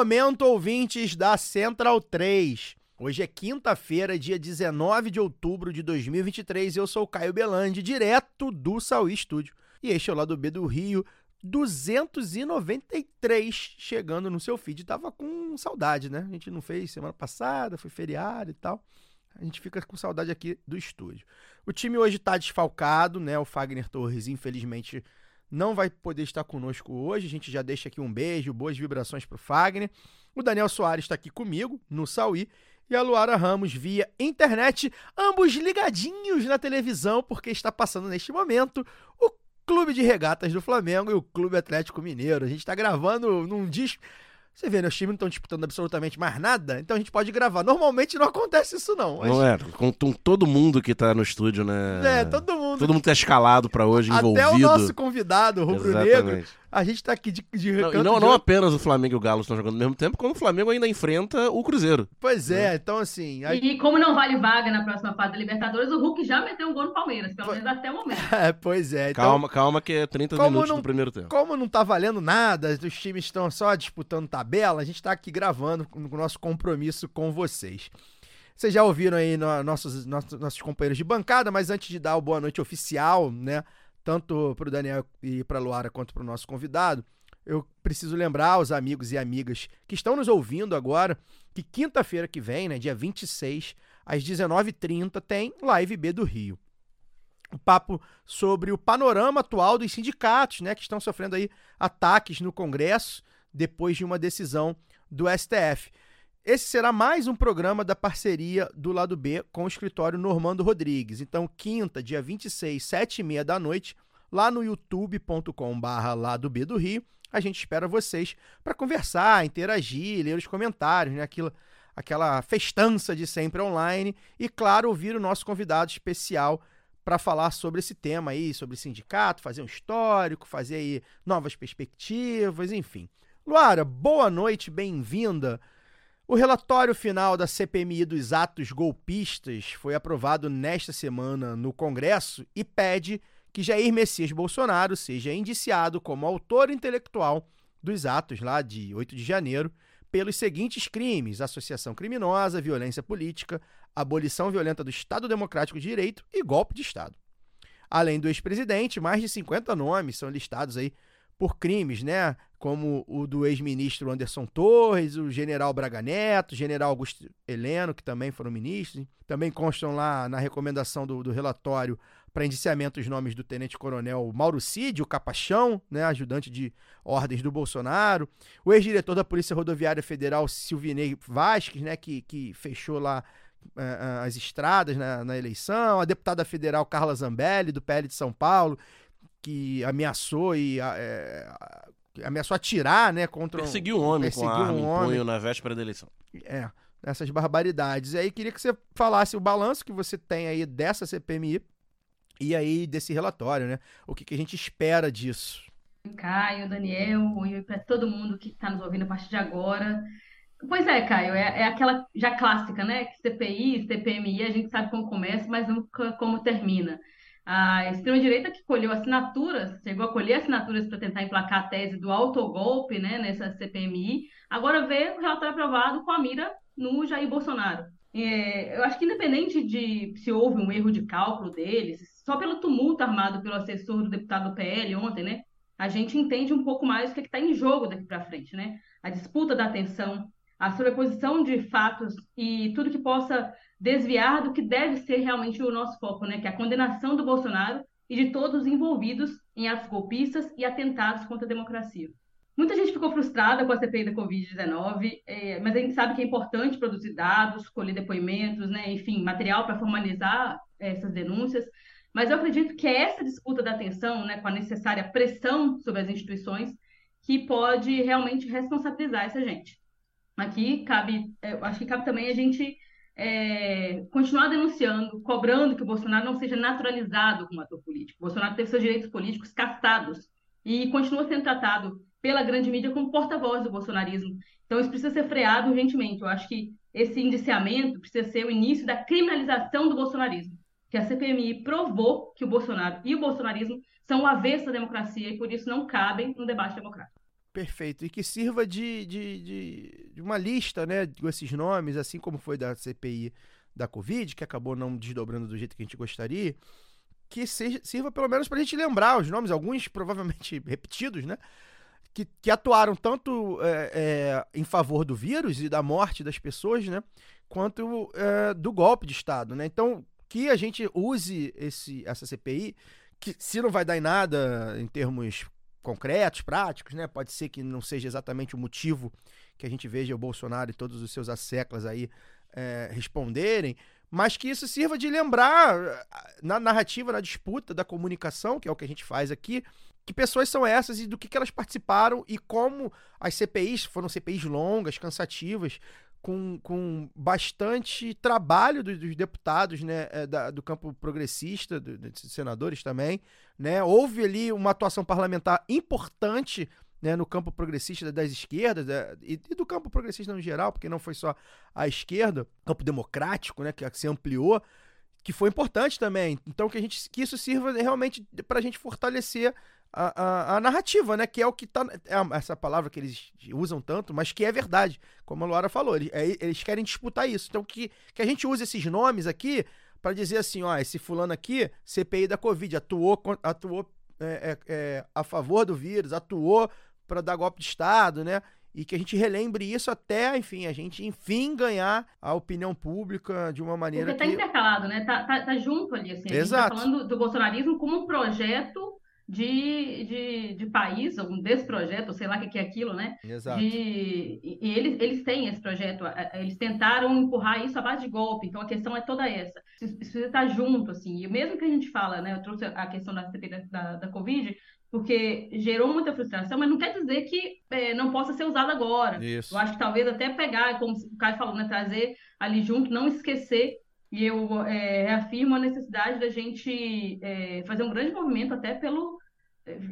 Momento, ouvintes da Central 3. Hoje é quinta-feira, dia 19 de outubro de 2023. Eu sou Caio Belandi, direto do Sauí Estúdio. E este é o lado B do Rio 293, chegando no seu feed. Tava com saudade, né? A gente não fez semana passada, foi feriado e tal. A gente fica com saudade aqui do estúdio. O time hoje tá desfalcado, né? O Fagner Torres, infelizmente, não vai poder estar conosco hoje. A gente já deixa aqui um beijo, boas vibrações pro Fagner. O Daniel Soares está aqui comigo, no Sauí. E a Luara Ramos via internet, ambos ligadinhos na televisão, porque está passando neste momento o Clube de Regatas do Flamengo e o Clube Atlético Mineiro. A gente está gravando num disco. Você vê, né? Os times não estão disputando absolutamente mais nada, então a gente pode gravar. Normalmente não acontece isso, não. Mas, Não é, com, com todo mundo que tá no estúdio, né? É, todo mundo. Todo mundo tá escalado pra hoje, Até envolvido. o nosso convidado, o Rubro Negro, Exatamente. A gente tá aqui de, de Não, e não, de não apenas o Flamengo e o Galo estão jogando ao mesmo tempo, como o Flamengo ainda enfrenta o Cruzeiro. Pois é, então assim. a- E como não vale vaga na próxima fase da Libertadores, o Hulk já meteu um gol no Palmeiras, pelo menos até o momento. É, pois é. Então, Calma, calma que é 30 como minutos não- do primeiro tempo. Como não tá valendo nada, os times estão só disputando tabela, a gente tá aqui gravando com o nosso compromisso com vocês. Vocês já ouviram aí no- nossos, nossos, nossos companheiros de bancada, mas antes de dar o boa noite oficial, né, tanto pro Daniel e pra Luara quanto pro nosso convidado, eu preciso lembrar aos amigos e amigas que estão nos ouvindo agora que quinta-feira que vem, né, dia 26, às 19h30, tem Live B do Rio um papo sobre o panorama atual dos sindicatos, né, que estão sofrendo aí ataques no Congresso depois de uma decisão do STF. Esse será mais um programa da parceria do lado B com o escritório Normando Rodrigues. Então, quinta, dia 26, sete e meia da noite, lá no youtube.com/barra lado B do Rio, a gente espera vocês para conversar, interagir, ler os comentários, né? Aquilo, aquela festança de sempre online e, claro, ouvir o nosso convidado especial para falar sobre esse tema aí, sobre sindicato, fazer um histórico, fazer aí novas perspectivas, enfim. Luara, boa noite, bem-vinda. O relatório final da CPMI dos atos golpistas foi aprovado nesta semana no Congresso e pede que Jair Messias Bolsonaro seja indiciado como autor intelectual dos atos lá de 8 de janeiro pelos seguintes crimes: associação criminosa, violência política, abolição violenta do Estado Democrático de Direito e golpe de Estado. Além do ex-presidente, mais de 50 nomes são listados aí por crimes, né? Como o do ex-ministro Anderson Torres, o general Braga Neto, o general Augusto Heleno, que também foram ministros. Também constam lá na recomendação do, do relatório para indiciamento os nomes do tenente-coronel Mauro Cid, o Capachão, né, ajudante de ordens do Bolsonaro, o ex-diretor da Polícia Rodoviária Federal, Silvinei Vasques, né, que, que fechou lá eh, eh, as estradas na, na eleição, a deputada federal Carla Zambelli, do PL de São Paulo, que ameaçou e eh, ameaçou atirar, né, contra Perseguiu um homem com perseguiu arma um em homem. punho na véspera da eleição. É, essas barbaridades. E aí queria que você falasse o balanço que você tem aí dessa CPMI e aí desse relatório, né? O que, que a gente espera disso? Caio, Daniel, e para todo mundo que está nos ouvindo a partir de agora. Pois é, Caio, é, é aquela já clássica, né? Que CPI, CPMI, a gente sabe como começa, mas nunca como termina. A extrema-direita que colheu assinaturas, chegou a colher assinaturas para tentar emplacar a tese do autogolpe, né, nessa CPMI, agora vê o relatório aprovado com a mira no Jair Bolsonaro. É, eu acho que independente de se houve um erro de cálculo deles, só pelo tumulto armado pelo assessor do deputado do PL ontem, né, a gente entende um pouco mais o que está em jogo daqui para frente, né? A disputa da atenção, a sobreposição de fatos e tudo que possa desviar do que deve ser realmente o nosso foco, né? Que é a condenação do Bolsonaro e de todos os envolvidos em atos golpistas e atentados contra a democracia. Muita gente ficou frustrada com a CPI da Covid-19, é, mas a gente sabe que é importante produzir dados, colher depoimentos, né? enfim, material para formalizar essas denúncias. Mas eu acredito que é essa disputa da atenção, né, com a necessária pressão sobre as instituições, que pode realmente responsabilizar essa gente. Aqui cabe, eu acho que cabe também a gente é, continuar denunciando, cobrando que o Bolsonaro não seja naturalizado como ator político. O Bolsonaro teve seus direitos políticos castados e continua sendo tratado pela grande mídia como porta-voz do bolsonarismo. Então, isso precisa ser freado urgentemente. Eu acho que esse indiciamento precisa ser o início da criminalização do bolsonarismo. Que a CPMI provou que o Bolsonaro e o bolsonarismo são o avesso da democracia e, por isso, não cabem no debate democrático. Perfeito. E que sirva de, de, de, de uma lista, né, com esses nomes, assim como foi da CPI da Covid, que acabou não desdobrando do jeito que a gente gostaria, que seja, sirva pelo menos para a gente lembrar os nomes, alguns provavelmente repetidos, né? Que, que atuaram tanto é, é, em favor do vírus e da morte das pessoas, né? Quanto é, do golpe de Estado, né? Então, que a gente use esse, essa CPI, que se não vai dar em nada em termos concretos, práticos, né? Pode ser que não seja exatamente o motivo que a gente veja o Bolsonaro e todos os seus asseclas aí é, responderem, mas que isso sirva de lembrar na narrativa, na disputa da comunicação, que é o que a gente faz aqui, que pessoas são essas e do que, que elas participaram e como as CPIs foram CPIs longas, cansativas, com, com bastante trabalho dos, dos deputados né, é, da, do campo progressista, do, dos senadores também. Né? Houve ali uma atuação parlamentar importante né, no campo progressista das esquerdas né, e, e, do campo progressista no geral, porque não foi só a esquerda, campo democrático, né, que se ampliou, que foi importante também. Então que a gente que isso sirva realmente para a gente fortalecer a, a, a, narrativa, né? Que é o que tá. É essa palavra que eles usam tanto, mas que é verdade. Como a Luara falou, eles, é, eles querem disputar isso. Então, que, que a gente use esses nomes aqui para dizer assim: ó, esse fulano aqui, CPI da Covid, atuou, atuou é, é, é, a favor do vírus, atuou para dar golpe de Estado, né? E que a gente relembre isso até, enfim, a gente, enfim, ganhar a opinião pública de uma maneira Porque tá que... intercalado, né? Tá, tá, tá junto ali, assim. Exato. A gente tá falando do bolsonarismo como um projeto de, de, de país, um desse projeto, sei lá o que é aquilo, né? Exato. De, e eles, eles têm esse projeto, eles tentaram empurrar isso à base de golpe, então a questão é toda essa. Isso precisa estar junto, assim, e mesmo que a gente fala, né? Eu trouxe a questão da CPI da, da, da Covid, porque gerou muita frustração, mas não quer dizer que é, não possa ser usado agora. Isso. Eu acho que talvez até pegar, como o Caio falou, né, trazer ali junto, não esquecer e eu é, reafirmo a necessidade da gente é, fazer um grande movimento até pelo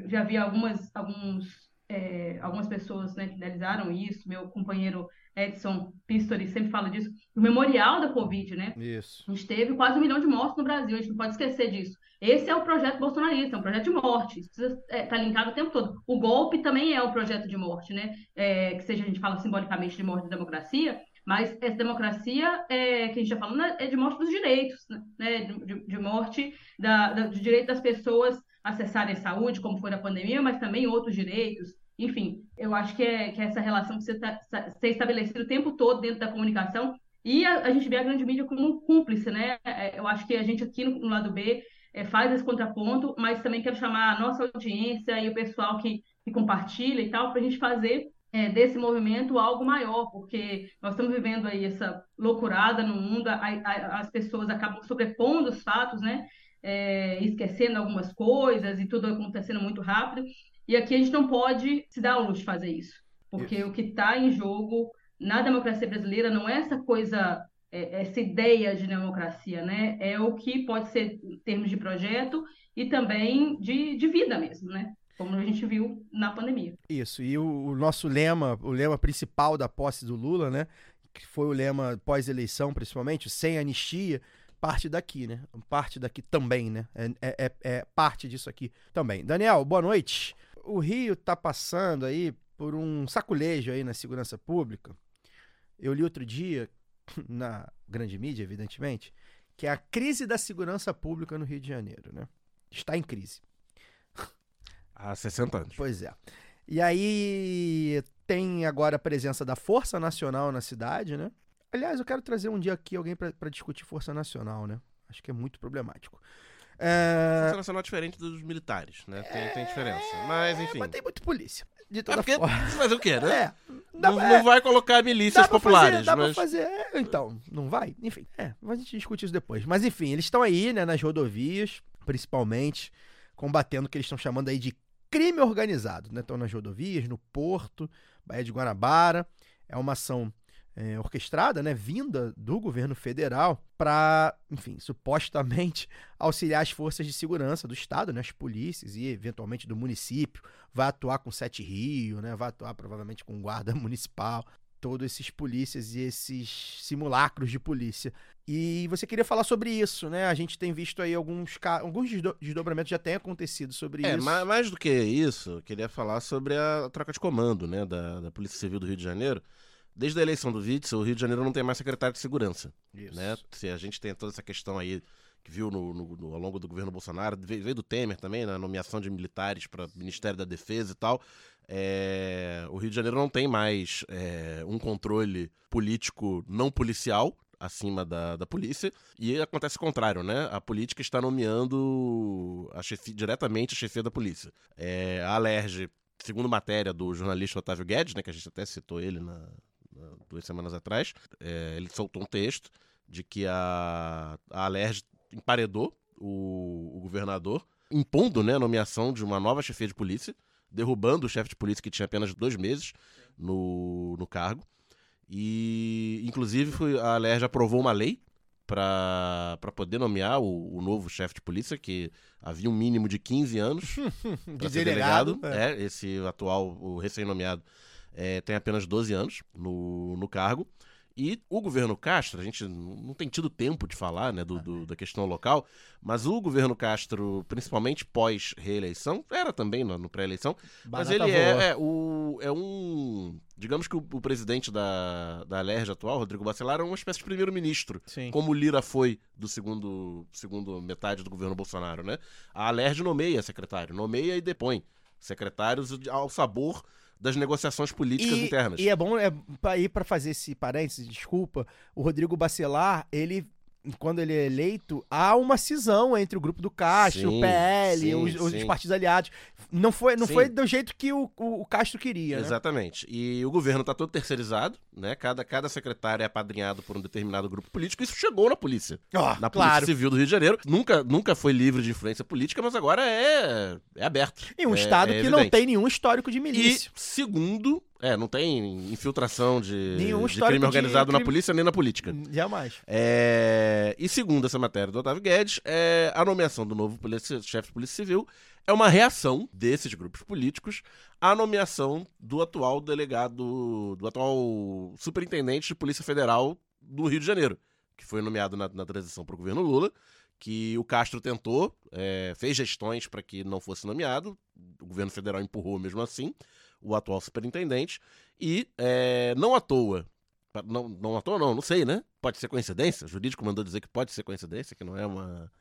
já vi algumas, alguns, é, algumas pessoas né, que idealizaram isso, meu companheiro Edson Pistori sempre fala disso, o memorial da Covid, né? Isso. A gente teve quase um milhão de mortos no Brasil, a gente não pode esquecer disso. Esse é o projeto bolsonarista, é um projeto de morte, isso precisa estar é, tá linkado o tempo todo. O golpe também é um projeto de morte, né? É, que seja a gente fala simbolicamente de morte da democracia, mas essa democracia é, que a gente está falando é de morte dos direitos, né? De, de morte da, da, do direito das pessoas acessarem a saúde, como foi na pandemia, mas também outros direitos. Enfim, eu acho que, é, que essa relação precisa ser estabelecida o tempo todo dentro da comunicação e a, a gente vê a grande mídia como cúmplice, né? É, eu acho que a gente aqui no, no lado B é, faz esse contraponto, mas também quero chamar a nossa audiência e o pessoal que, que compartilha e tal, para a gente fazer é, desse movimento algo maior, porque nós estamos vivendo aí essa loucurada no mundo, a, a, as pessoas acabam sobrepondo os fatos, né? É, esquecendo algumas coisas e tudo acontecendo muito rápido. E aqui a gente não pode se dar ao luxo de fazer isso, porque isso. o que está em jogo na democracia brasileira não é essa coisa, é, essa ideia de democracia, né? É o que pode ser em termos de projeto e também de, de vida mesmo, né? Como a gente viu na pandemia. Isso, e o, o nosso lema, o lema principal da posse do Lula, né? Que foi o lema pós-eleição, principalmente, sem anistia, parte daqui, né? Parte daqui também, né? É, é, é, é parte disso aqui também. Daniel, boa noite. O Rio tá passando aí por um saculejo aí na segurança pública. Eu li outro dia, na grande mídia, evidentemente, que é a crise da segurança pública no Rio de Janeiro, né? Está em crise. Há 60 anos. Pois é. E aí tem agora a presença da Força Nacional na cidade, né? Aliás, eu quero trazer um dia aqui alguém para discutir Força Nacional, né? Acho que é muito problemático. É... Força Nacional é diferente dos militares, né? Tem, tem diferença. Mas, enfim. Mas tem muito polícia. De É toda porque, forma. mas o quê, né? É. Dá Não, pra- não vai colocar milícias dá populares, Fazer, dá mas... pra fazer. É, então, não vai? Enfim, é. A gente discute isso depois. Mas, enfim, eles estão aí, né, nas rodovias, principalmente, combatendo o que eles estão chamando aí de crime organizado, né? Estão nas rodovias, no Porto, Baía de Guanabara. É uma ação é, orquestrada, né, vinda do governo federal para, enfim, supostamente auxiliar as forças de segurança do estado, né, as polícias e eventualmente do município. Vai atuar com Sete Rio, né, vai atuar provavelmente com guarda municipal, todos esses polícias e esses simulacros de polícia. E você queria falar sobre isso, né? A gente tem visto aí alguns alguns desdo- desdobramentos já têm acontecido sobre É, isso. ma- mais do que isso, eu queria falar sobre a troca de comando, né, da, da Polícia Civil do Rio de Janeiro. Desde a eleição do Witzel, o Rio de Janeiro não tem mais secretário de segurança, Isso. né? Se a gente tem toda essa questão aí que viu no, no- no- ao longo do governo Bolsonaro, veio, veio do Temer também, na nomeação de militares para Ministério da Defesa e tal. É, o Rio de Janeiro não tem mais é, um controle político não policial acima da, da polícia e acontece o contrário, né? A política está nomeando a chefi, diretamente a chefia da polícia. É, a Alerj, segundo matéria do jornalista Otávio Guedes, né, que a gente até citou ele na- duas semanas atrás, é, ele soltou um texto de que a, a Alerj emparedou o, o governador, impondo né, a nomeação de uma nova chefia de polícia, derrubando o chefe de polícia que tinha apenas dois meses no, no cargo. E, inclusive, foi, a Alerj aprovou uma lei para poder nomear o, o novo chefe de polícia, que havia um mínimo de 15 anos para ser delegado, delegado. É. esse atual, o recém-nomeado, é, tem apenas 12 anos no, no cargo. E o governo Castro, a gente não tem tido tempo de falar né, do, do- da questão local, mas o governo Castro, principalmente pós-reeleição, era também no, no pré-eleição, mas ele é, é, o, é um. Digamos que o, o presidente da, da Alerj atual, Rodrigo Bacelar, é uma espécie de primeiro-ministro como Lira foi do segundo, segundo metade do governo Bolsonaro, né? A Alerj nomeia secretário, nomeia e depõe secretários ao sabor das negociações políticas e, internas. E é bom é, ir para fazer esse parênteses, desculpa. O Rodrigo Bacelar, ele quando ele é eleito, há uma cisão entre o grupo do Castro, Sim, o PL, sim, os, os partidos aliados. Não foi, não Sim. foi do jeito que o, o, o Castro queria, né? Exatamente. E o governo está todo terceirizado, né? Cada, cada secretário é apadrinhado por um determinado grupo político. Isso chegou na polícia. Ó, Na Polícia claro. Civil do Rio de Janeiro. Nunca, nunca foi livre de influência política, mas agora é, é aberto. Em um É- estado é que não tem nenhum histórico de E, milícia. segundo, é, não tem infiltração de, de crime de organizado na crime- polícia nem na política. Jamais. É, e segundo essa matéria do Otávio Guedes, é, a nomeação do novo policia- chefe de Polícia Civil é uma reação desses grupos políticos à nomeação do atual delegado, do atual superintendente de Polícia Federal do Rio de Janeiro, que foi nomeado na, na transição para o governo Lula, que o Castro tentou, é, fez gestões para que não fosse nomeado, o governo federal empurrou mesmo assim o atual superintendente, e é, não à toa, Não, não à toa, não, não sei, né? Pode ser coincidência. O jurídico mandou dizer que pode ser coincidência, que não é uma,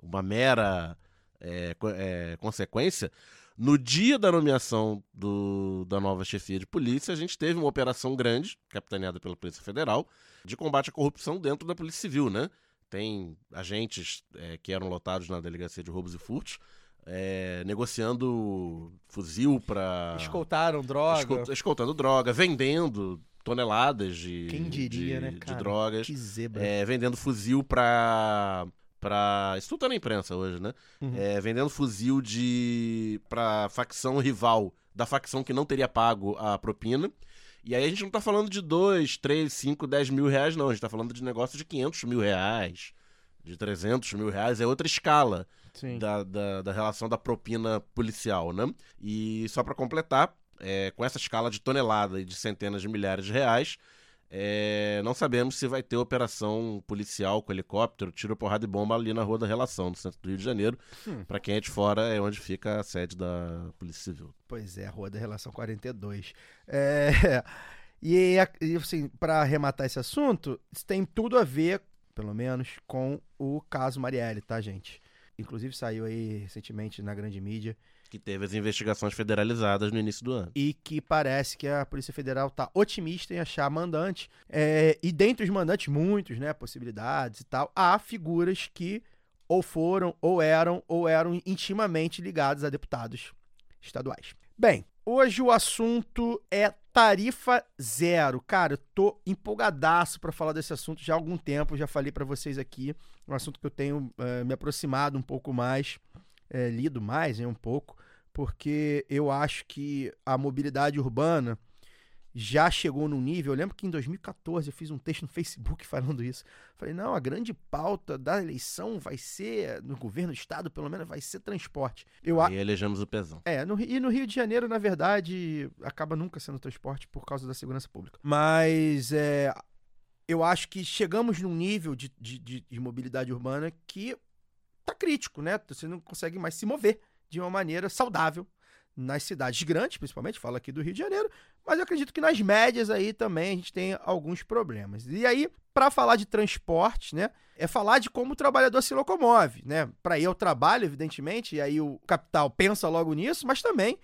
uma mera é, é, consequência. No dia da nomeação do- da nova chefia de polícia, a gente teve uma operação grande, capitaneada pela Polícia Federal, de combate à corrupção dentro da Polícia Civil, né? Tem agentes é, que eram lotados na delegacia de roubos e furtos, é, negociando fuzil para Escoltaram droga. Escol- escoltando droga, vendendo toneladas de, Quem diria, de, né, de cara? drogas, Que zebra. é, vendendo fuzil pra. pra isso tudo tá na imprensa hoje, né? Uhum. É, vendendo fuzil de. pra facção rival da facção que não teria pago a propina. E aí a gente não tá falando de 2, 3, 5, 10 mil reais, não. A gente tá falando de negócio de 500 mil reais, de 300 mil reais. É outra escala. Da, da, da relação da propina policial, né? E só para completar, é, com essa escala de tonelada e de centenas de milhares de reais, é, não sabemos se vai ter operação policial com helicóptero, tiro, porrada e bomba ali na Rua da Relação, no centro do Rio de Janeiro. Hum. Para quem é de fora, é onde fica a sede da Polícia Civil. Pois é, Rua da Relação 42. É, e, e, assim, para arrematar esse assunto, isso tem tudo a ver, pelo menos, com o caso Marielle, tá, gente? Inclusive saiu aí recentemente na grande mídia Que teve as investigações federalizadas no início do ano. e que parece que a Polícia Federal tá otimista em achar mandante. É, e dentre os mandantes, muitos, né, possibilidades e tal, há figuras que ou foram, ou eram, ou eram intimamente ligados a deputados estaduais. Bem, hoje o assunto é tarifa zero. Cara, eu tô empolgadaço pra falar desse assunto já há algum tempo, já falei pra vocês aqui, um assunto que eu tenho eh, me aproximado um pouco mais, eh, lido mais, né, um pouco, porque eu acho que a mobilidade urbana já chegou num nível. Eu lembro que em 2014 eu fiz um texto no Facebook falando isso. Falei, não, a grande pauta da eleição vai ser, no governo do estado, pelo menos, vai ser transporte. Eu, E elegemos o pezão. é, no, e no Rio de Janeiro, na verdade, acaba nunca sendo transporte por causa da segurança pública. Mas é, eu acho que chegamos num nível de, de, de- de mobilidade urbana que tá crítico, né? Você não consegue mais se mover de uma maneira saudável nas cidades grandes, principalmente, falo aqui do Rio de Janeiro, mas eu acredito que nas médias aí também a gente tem alguns problemas. E aí, para falar de transporte, né, é falar de como o trabalhador se locomove, né? Para ir ao trabalho, evidentemente, e aí o capital pensa logo nisso, mas também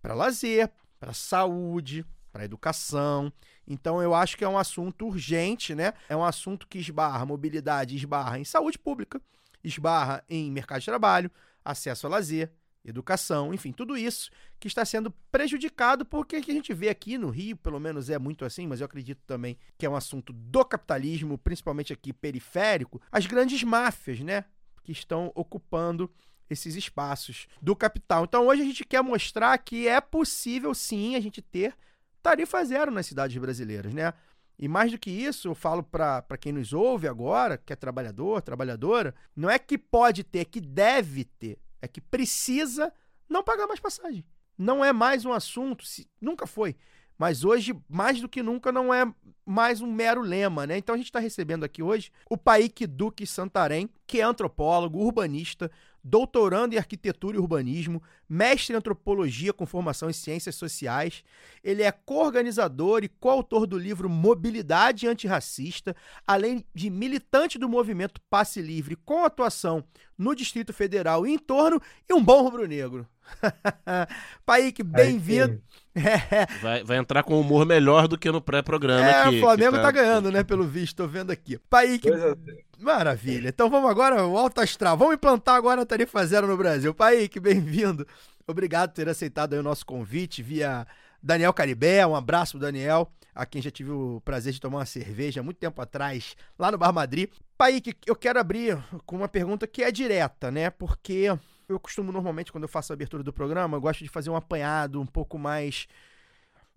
para lazer, para saúde, para educação. Então eu acho que é um assunto urgente, né? É um assunto que esbarra mobilidade, esbarra em saúde pública, esbarra em mercado de trabalho, acesso a lazer, educação, enfim, tudo isso que está sendo prejudicado porque que a gente vê aqui no Rio, pelo menos é muito assim, mas eu acredito também que é um assunto do capitalismo, principalmente aqui periférico, as grandes máfias, né, que estão ocupando esses espaços do capital. Então hoje a gente quer mostrar que é possível sim a gente ter tarifa zero nas cidades brasileiras, né? E mais do que isso, eu falo para quem nos ouve agora, que é trabalhador, trabalhadora, não é que pode ter, é que deve ter, é que precisa não pagar mais passagem. Não é mais um assunto, se- nunca foi, mas hoje, mais do que nunca, não é mais um mero lema, né? Então a gente está recebendo aqui hoje o Paik Duque Santarém, que é antropólogo, urbanista, doutorando em arquitetura e urbanismo, mestre em antropologia com formação em ciências sociais. Ele é co-organizador e coautor do livro Mobilidade Antirracista, além de militante do movimento Passe Livre com atuação no Distrito Federal e em torno e um bom rubro-negro. Paik, bem-vindo. É, Vai, vai entrar com humor melhor do que no pré-programa é, aqui. o Flamengo que tá ganhando, né, pelo visto, tô vendo aqui. Paik, Coisa- Maravilha. Então vamos agora, o Alto Astral. Vamos implantar agora a tarifa zero no Brasil. Paik, bem-vindo. Obrigado por ter aceitado aí o nosso convite via Daniel Caribé. Um abraço pro Daniel, a quem já tive o prazer de tomar uma cerveja há muito tempo atrás, lá no Bar Madrid. Paik, eu quero abrir com uma pergunta que é direta, né? Porque eu costumo normalmente, quando eu faço a abertura do programa, eu gosto de fazer um apanhado um pouco mais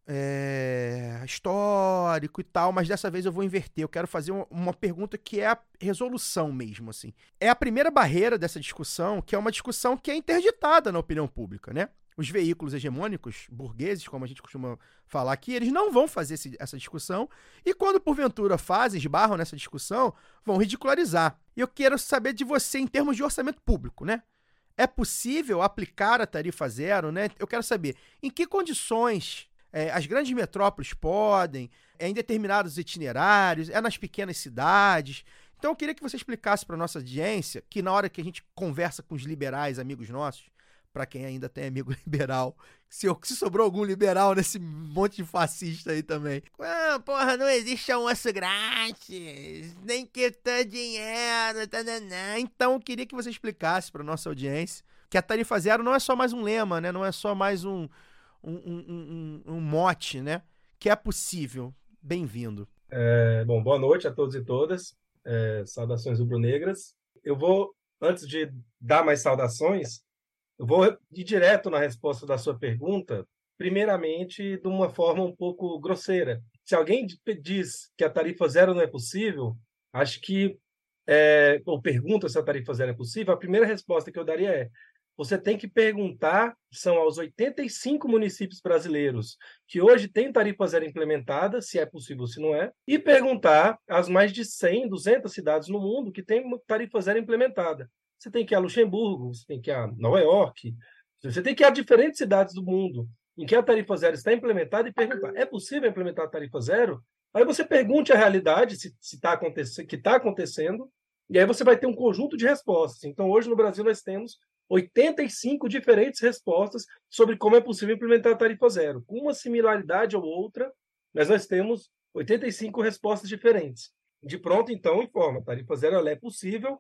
é, histórico e tal, mas dessa vez eu vou inverter. Eu quero fazer um- uma pergunta que é a resolução mesmo, assim. É a primeira barreira dessa discussão, que é uma discussão que é interditada na opinião pública, né? Os veículos hegemônicos, burgueses, como a gente costuma falar aqui, eles não vão fazer esse- essa discussão e quando porventura fazem, esbarram nessa discussão, vão ridicularizar. E eu quero saber de você em termos de orçamento público, né? É possível aplicar a tarifa zero, né? Eu quero saber em que condições é, as grandes metrópoles podem, é em determinados itinerários, é nas pequenas cidades. Então eu queria que você explicasse para nossa audiência que na hora que a gente conversa com os liberais, amigos nossos, para quem ainda tem amigo liberal, se, se sobrou algum liberal nesse monte de fascista aí também. Ah, porra, não existe almoço grátis, nem que tá dinheiro, tananã. Então eu queria que você explicasse para nossa audiência que a tarifa zero não é só mais um lema, né? Não é só mais um, um, um, um- um mote, né? Que é possível. Bem-vindo. É, bom, boa noite a todos e todas. É, saudações rubro-negras. Eu vou, antes de dar mais saudações, eu vou ir direto na resposta da sua pergunta, primeiramente de uma forma um pouco grosseira. Se alguém di- diz que a tarifa zero não é possível, acho que, é, ou pergunta se a tarifa zero é possível, a primeira resposta que eu daria é: você tem que perguntar, são aos 85 municípios brasileiros que hoje têm tarifa zero implementada, se é possível ou se não é, e perguntar às mais de 100, 200 cidades no mundo que têm tarifa zero implementada. Você tem que ir a Luxemburgo, você tem que ir a Nova York, você tem que ir a diferentes cidades do mundo em que a tarifa zero está implementada e perguntar: é possível implementar a tarifa zero? Aí você pergunte a realidade, se está acontecendo, que está acontecendo, e aí você vai ter um conjunto de respostas. Então, hoje no Brasil nós temos 85 diferentes respostas sobre como é possível implementar a tarifa zero. Com uma similaridade ou outra, mas nós temos 85 respostas diferentes. De pronto, então, informa, tarifa zero ela é possível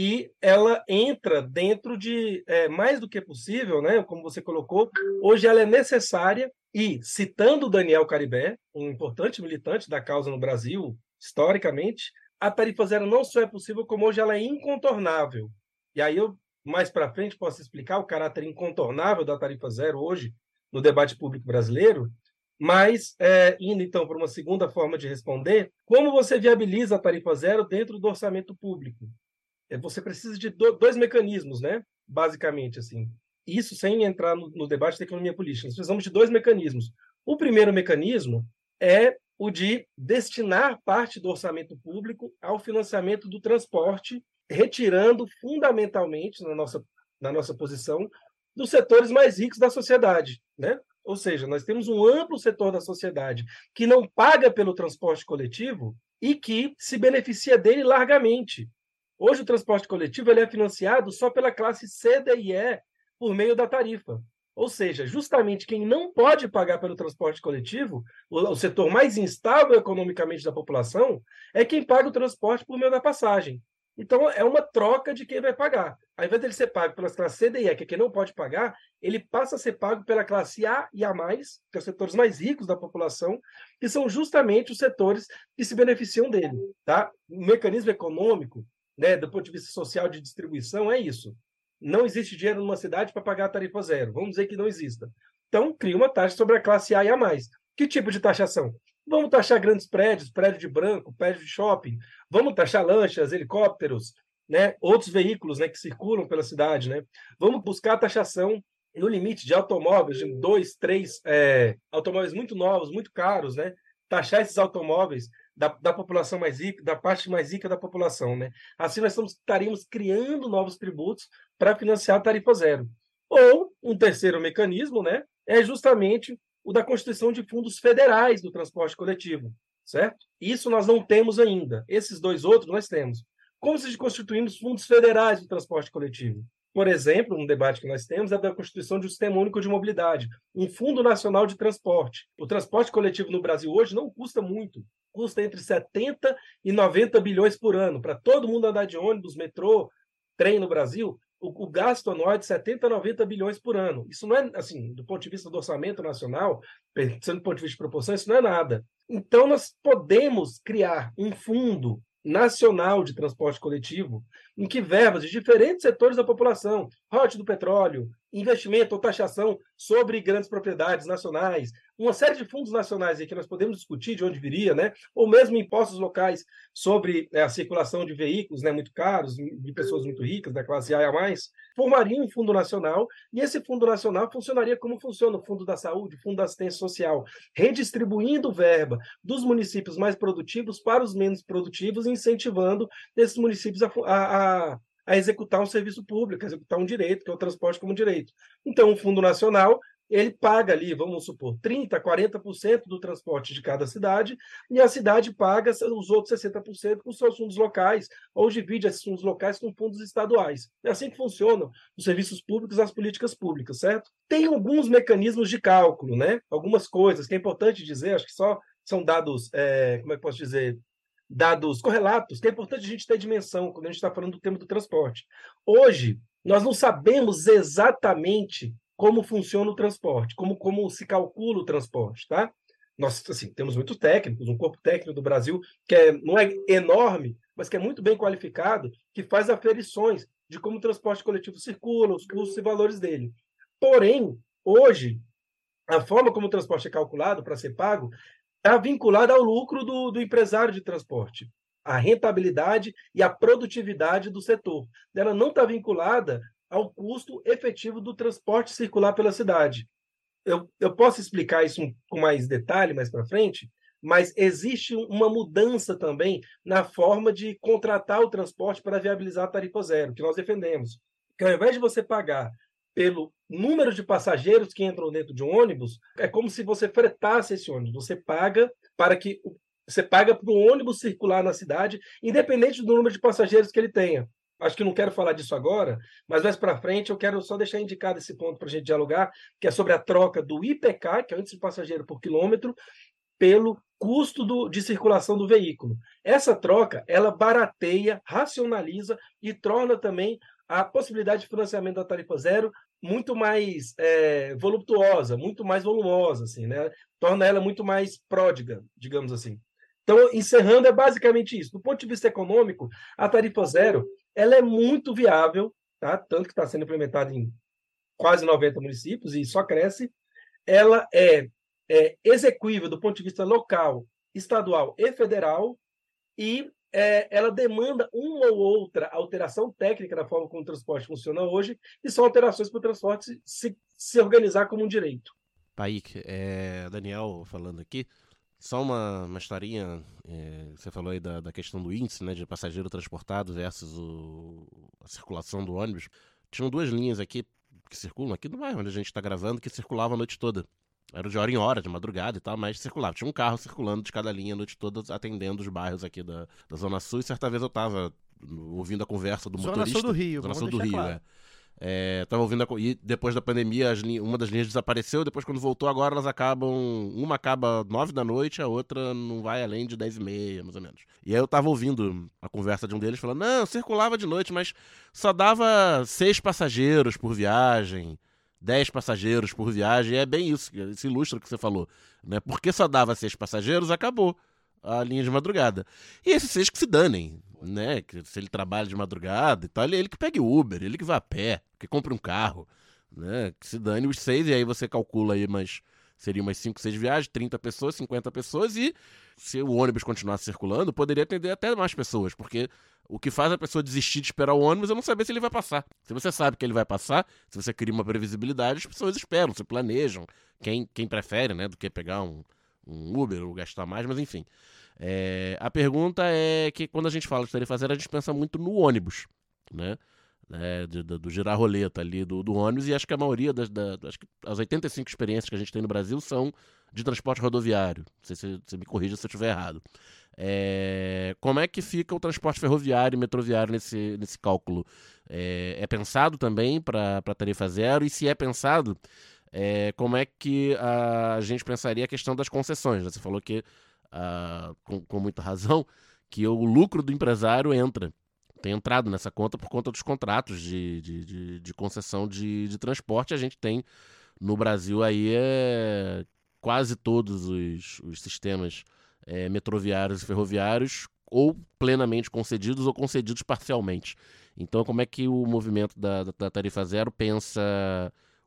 e ela entra dentro de é, mais do que possível, né? Como você colocou, hoje ela é necessária e citando Daniel Caribé, um importante militante da causa no Brasil, historicamente, a tarifa zero não só é possível, como hoje ela é incontornável. E aí eu mais para frente possa explicar o caráter incontornável da tarifa zero hoje no debate público brasileiro, mas, é, indo então para uma segunda forma de responder, como você viabiliza a tarifa zero dentro do orçamento público? É, você precisa de do, dois mecanismos, né? Basicamente, assim. Isso sem entrar no, no debate da economia política. Nós precisamos de dois mecanismos. O primeiro mecanismo é o de destinar parte do orçamento público ao financiamento do transporte, retirando fundamentalmente, na nossa, na nossa posição, dos setores mais ricos da sociedade, né? Ou seja, nós temos um amplo setor da sociedade que não paga pelo transporte coletivo e que se beneficia dele largamente. Hoje o transporte coletivo ele é financiado só pela classe C, D e E por meio da tarifa. Ou seja, justamente quem não pode pagar pelo transporte coletivo, o, setor mais instável economicamente da população, é quem paga o transporte por meio da passagem. Então, é uma troca de quem vai pagar. Ao invés dele ser pago pelas classes C, D e E, que é quem não pode pagar, ele passa a ser pago pela classe A e A+, que são os setores mais ricos da população, que são justamente os setores que se beneficiam dele. Tá? O mecanismo econômico, né, do ponto de vista social de distribuição, é isso. Não existe dinheiro numa cidade para pagar a tarifa zero. Vamos dizer que não exista. Então, cria uma taxa sobre a classe A e A+. Que tipo de taxação? Vamos taxar grandes prédios, prédio de branco, prédio de shopping. Vamos taxar lanchas, helicópteros, né? outros veículos né, que circulam pela cidade. Né? Vamos buscar a taxação no limite de automóveis, de dois, três é, automóveis muito novos, muito caros, né? taxar esses automóveis da, da, população mais rica, da parte mais rica da população. Né? Assim, nós estamos, estaríamos criando novos tributos para financiar a tarifa zero. Ou um terceiro mecanismo né, é justamente o da constituição de fundos federais do transporte coletivo, certo? Isso nós não temos ainda. Esses dois outros nós temos. Como se constituímos fundos federais do transporte coletivo? Por exemplo, um debate que nós temos é da constituição de um sistema único de mobilidade, um fundo nacional de transporte. O transporte coletivo no Brasil hoje não custa muito, custa entre 70 e 90 bilhões por ano para todo mundo andar de ônibus, metrô, trem no Brasil o, o, gasto anual é de 70 90 bilhões por ano. Isso não é, assim, do ponto de vista do orçamento nacional, pensando do ponto de vista de proporção, isso não é nada. Então, nós podemos criar um fundo nacional de transporte coletivo, em que verbas de diferentes setores da população, rote do petróleo, investimento ou taxação sobre grandes propriedades nacionais, uma série de fundos nacionais aí que nós podemos discutir de onde viria, né? ou mesmo impostos locais sobre é, a circulação de veículos né, muito caros, de pessoas muito ricas, da classe A a mais, formaria um fundo nacional, e esse fundo nacional funcionaria como funciona o Fundo da Saúde, o Fundo da Assistência Social, redistribuindo verba dos municípios mais produtivos para os menos produtivos, incentivando esses municípios a, a, a executar um serviço público, a executar um direito, que é o transporte como direito. Então, o Fundo Nacional ele paga ali, vamos supor, 30%, 40% do transporte de cada cidade, e a cidade paga os outros 60% com seus fundos locais, ou divide esses fundos locais com fundos estaduais. É assim que funcionam os serviços públicos as políticas públicas, certo? Tem alguns mecanismos de cálculo, né? Algumas coisas que é importante dizer, acho que só são dados, é, como é que posso dizer, dados correlatos, que é importante a gente ter dimensão quando a gente está falando do tema do transporte. Hoje, nós não sabemos exatamente como funciona o transporte, como, como se calcula o transporte, tá? Nós, assim, temos muitos técnicos, um corpo técnico do Brasil que é, não é enorme, mas que é muito bem qualificado, que faz aferições de como o transporte coletivo circula, os custos e valores dele. Porém, hoje, a forma como o transporte é calculado para ser pago está vinculada ao lucro do, do empresário de transporte a rentabilidade e a produtividade do setor. Ela não está vinculada ao custo efetivo do transporte circular pela cidade. Eu, eu posso explicar isso com mais detalhe mais para frente, mas existe uma mudança também na forma de contratar o transporte para viabilizar a tarifa zero, que nós defendemos. Que ao invés de você pagar pelo número de passageiros que entram dentro de um ônibus, é como se você fretasse esse ônibus. Você paga para que você paga para o ônibus circular na cidade, independente do número de passageiros que ele tenha acho que não quero falar disso agora, mas mais para frente eu quero só deixar indicado esse ponto para a gente dialogar, que é sobre a troca do IPK, que é o índice de passageiro por quilômetro, pelo custo do, de circulação do veículo. Essa troca, ela barateia, racionaliza e torna também a possibilidade de financiamento da tarifa zero muito mais é, voluptuosa, muito mais volumosa, assim, né? Torna ela muito mais pródiga, digamos assim. Então, encerrando, é basicamente isso. Do ponto de vista econômico, a tarifa zero ela é muito viável tá? tanto que está sendo implementada em quase 90 municípios e só cresce, ela é, é execuível do ponto de vista local, estadual e federal, e é, ela demanda uma ou outra alteração técnica na forma como o transporte funciona hoje, e são alterações para o transporte se, se organizar como um direito. Paik, é, Daniel falando aqui, só uma, uma historinha, é, você falou aí da, da questão do índice, né, de passageiro transportado versus o, a circulação do ônibus. Tinham duas linhas aqui que circulam, aqui no bairro onde a gente está gravando, que circulavam a noite toda. Era de hora em hora, de madrugada e tal, mas circulava. Tinha um carro circulando de cada linha a noite toda, atendendo os bairros aqui da, da Zona Sul. E certa vez eu tava ouvindo a conversa do Zona motorista. Sul do Rio, Zona Sul do Rio, claro. é. É, tava ouvindo a, e depois da pandemia as uma das linhas desapareceu depois quando voltou agora elas acabam uma acaba nove da noite a outra não vai além de dez e meia mais ou menos e aí eu tava ouvindo a conversa de um deles falando não circulava de noite mas só dava seis passageiros por viagem 10 passageiros por viagem, é bem isso, isso ilustra o que você falou. Né? Porque só dava seis passageiros, acabou a linha de madrugada. E esses seis que se danem, né? Que se ele trabalha de madrugada e tal, ele, ele que pegue Uber, ele que vá a pé, que compre um carro, né? Que se dane os seis, e aí você calcula aí, mas seria umas 5, 6 viagens, 30 pessoas, 50 pessoas, e se o ônibus continuasse circulando, poderia atender até mais pessoas, porque o que faz a pessoa desistir de esperar o ônibus é não saber se ele vai passar. Se você sabe que ele vai passar, se você cria uma previsibilidade, as pessoas esperam, se planejam. Quem, quem prefere, né, do que pegar um, um Uber ou gastar mais, mas enfim. É, a pergunta é que quando a gente fala de tarifa zero, a gente pensa muito no ônibus, né? É, do, do girar roleta ali do, do ônibus, e acho que a maioria das, da- acho que as 85 experiências que a gente tem no Brasil são de transporte rodoviário. Não sei se você me corrija se eu estiver errado. É, como é que fica o transporte ferroviário e metroviário nesse, nesse cálculo? É, é pensado também para tarifa zero? E se é pensado, é, como é que a gente pensaria a questão das concessões? né? Você falou que, ah, com, com muita razão, que o lucro do empresário entra, tem entrado nessa conta por conta dos contratos de, de, de, de concessão de, de transporte. A gente tem no Brasil aí é, quase todos os, os sistemas é, metroviários e ferroviários ou plenamente concedidos ou concedidos parcialmente. Então, como é que o movimento da, da, tarifa zero pensa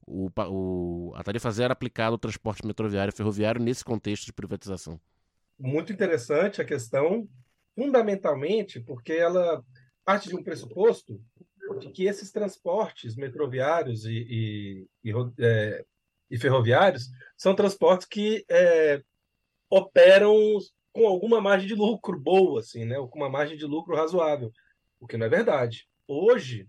o, o- a tarifa zero aplicada ao transporte metroviário e ferroviário nesse contexto de privatização? Muito interessante a questão, fundamentalmente porque ela parte de um pressuposto de que esses transportes metroviários e, e, e é, e ferroviários são transportes que é, operam com alguma margem de lucro boa, assim, né? Ou com uma margem de lucro razoável, o que não é verdade. Hoje,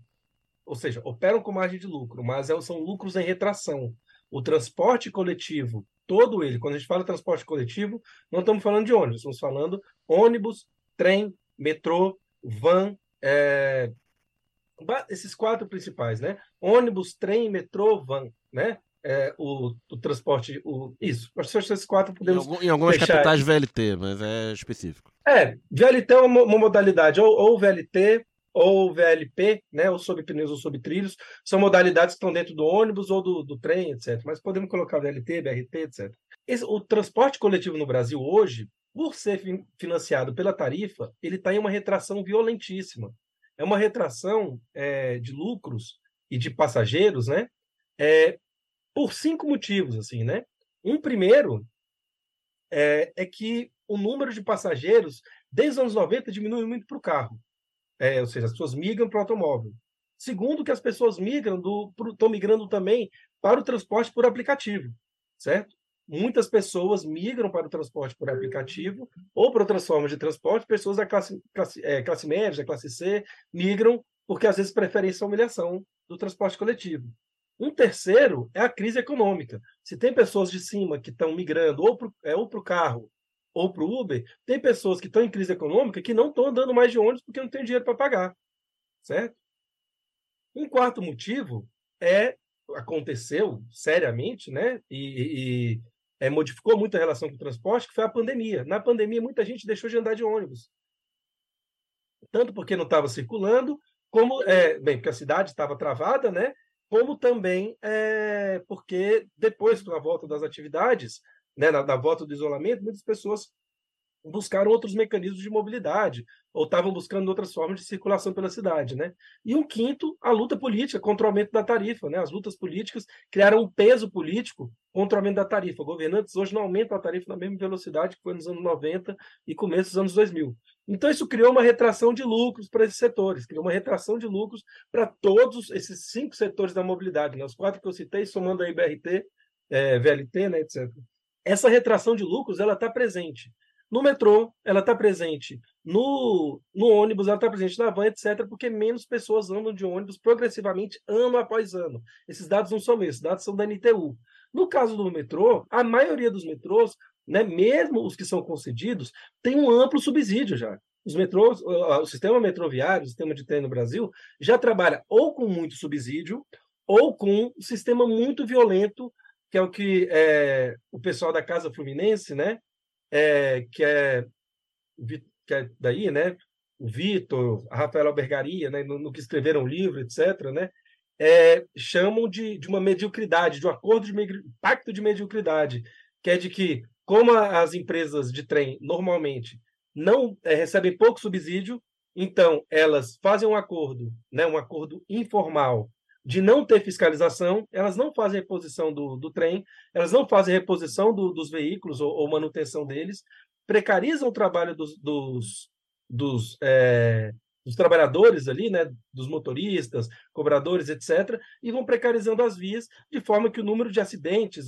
ou seja, operam com margem de lucro, mas é- são lucros em retração. O transporte coletivo, todo ele, quando a gente fala transporte coletivo, não estamos falando de ônibus, estamos falando ônibus, trem, metrô, van, é, esses quatro principais, né? Ônibus, trem, metrô, van, né? É, o, o transporte, o, isso. Acho que esses quatro Em, podemos algum- em algumas capitais VLT, mas é específico. é, VLT é uma, uma modalidade, ou, ou VLT, ou VLP, né, ou sob pneus ou sob trilhos, são modalidades que estão dentro do ônibus ou do, do trem, etc. Mas podemos colocar VLT, BRT, etc. Esse- o transporte coletivo no Brasil hoje, por ser fin- financiado pela tarifa, ele está em uma retração violentíssima. É uma retração é, de lucros e de passageiros, né, é, por cinco motivos, assim, né? Um primeiro é, é que o número de passageiros, desde os anos 90, diminui muito para o carro. É, ou seja, as pessoas migram para o automóvel. Segundo, que as pessoas migram estão migrando também para o transporte por aplicativo, certo? Muitas pessoas migram para o transporte por aplicativo ou para outras formas de transporte. Pessoas da classe, classe, é, classe média, da classe C, migram porque às vezes preferem essa humilhação do transporte coletivo. Um terceiro é a crise econômica. Se tem pessoas de cima que estão migrando ou para é, o carro ou para o Uber, tem pessoas que estão em crise econômica que não estão andando mais de ônibus porque não tem dinheiro para pagar, certo? Um quarto motivo é aconteceu seriamente, né? E, e é, modificou muito a relação com o transporte, que foi a pandemia. Na pandemia, muita gente deixou de andar de ônibus, tanto porque não estava circulando, como é, bem, porque a cidade estava travada, né? Como também é, porque depois da volta das atividades, né, na, na volta do isolamento, muitas pessoas buscaram outros mecanismos de mobilidade ou estavam buscando outras formas de circulação pela cidade, né? E um quinto, a luta política contra o aumento da tarifa, né? As lutas políticas criaram um peso político contra o aumento da tarifa. Governantes hoje não aumentam a tarifa na mesma velocidade que foi nos anos 90 e começo dos anos 2000. Então isso criou uma retração de lucros para esses setores, criou uma retração de lucros para todos esses cinco setores da mobilidade, né? Os quatro que eu citei, somando a IBRT, é, VLT, né, etc. Essa retração de lucros ela está presente no metrô, ela está presente no, no ônibus, ela está presente na van, etc., porque menos pessoas andam de ônibus progressivamente ano após ano. Esses dados não são meus, esses dados são da NTU. No caso do metrô, a maioria dos metrôs, né, mesmo os que são concedidos, tem um amplo subsídio já. Os metrôs, o sistema metroviário, o sistema de trem no Brasil, já trabalha ou com muito subsídio ou com um sistema muito violento, que é o que é, o pessoal da Casa Fluminense, né, é, que, é, que é daí, né? O Vitor, a Rafaela Albergaria, né, no, no, que escreveram o livro, etc., né, é, chamam de, de uma mediocridade, de um acordo de pacto de mediocridade, que é de que, como as empresas de trem normalmente não é, recebem pouco subsídio, então elas fazem um acordo, né, um acordo informal de não ter fiscalização, elas não fazem reposição do, do trem, elas não fazem reposição do, dos veículos ou, ou, manutenção deles, precarizam o trabalho dos, dos, dos, é, dos, trabalhadores ali, né, dos motoristas, cobradores, etc., e vão precarizando as vias, de forma que o número de acidentes,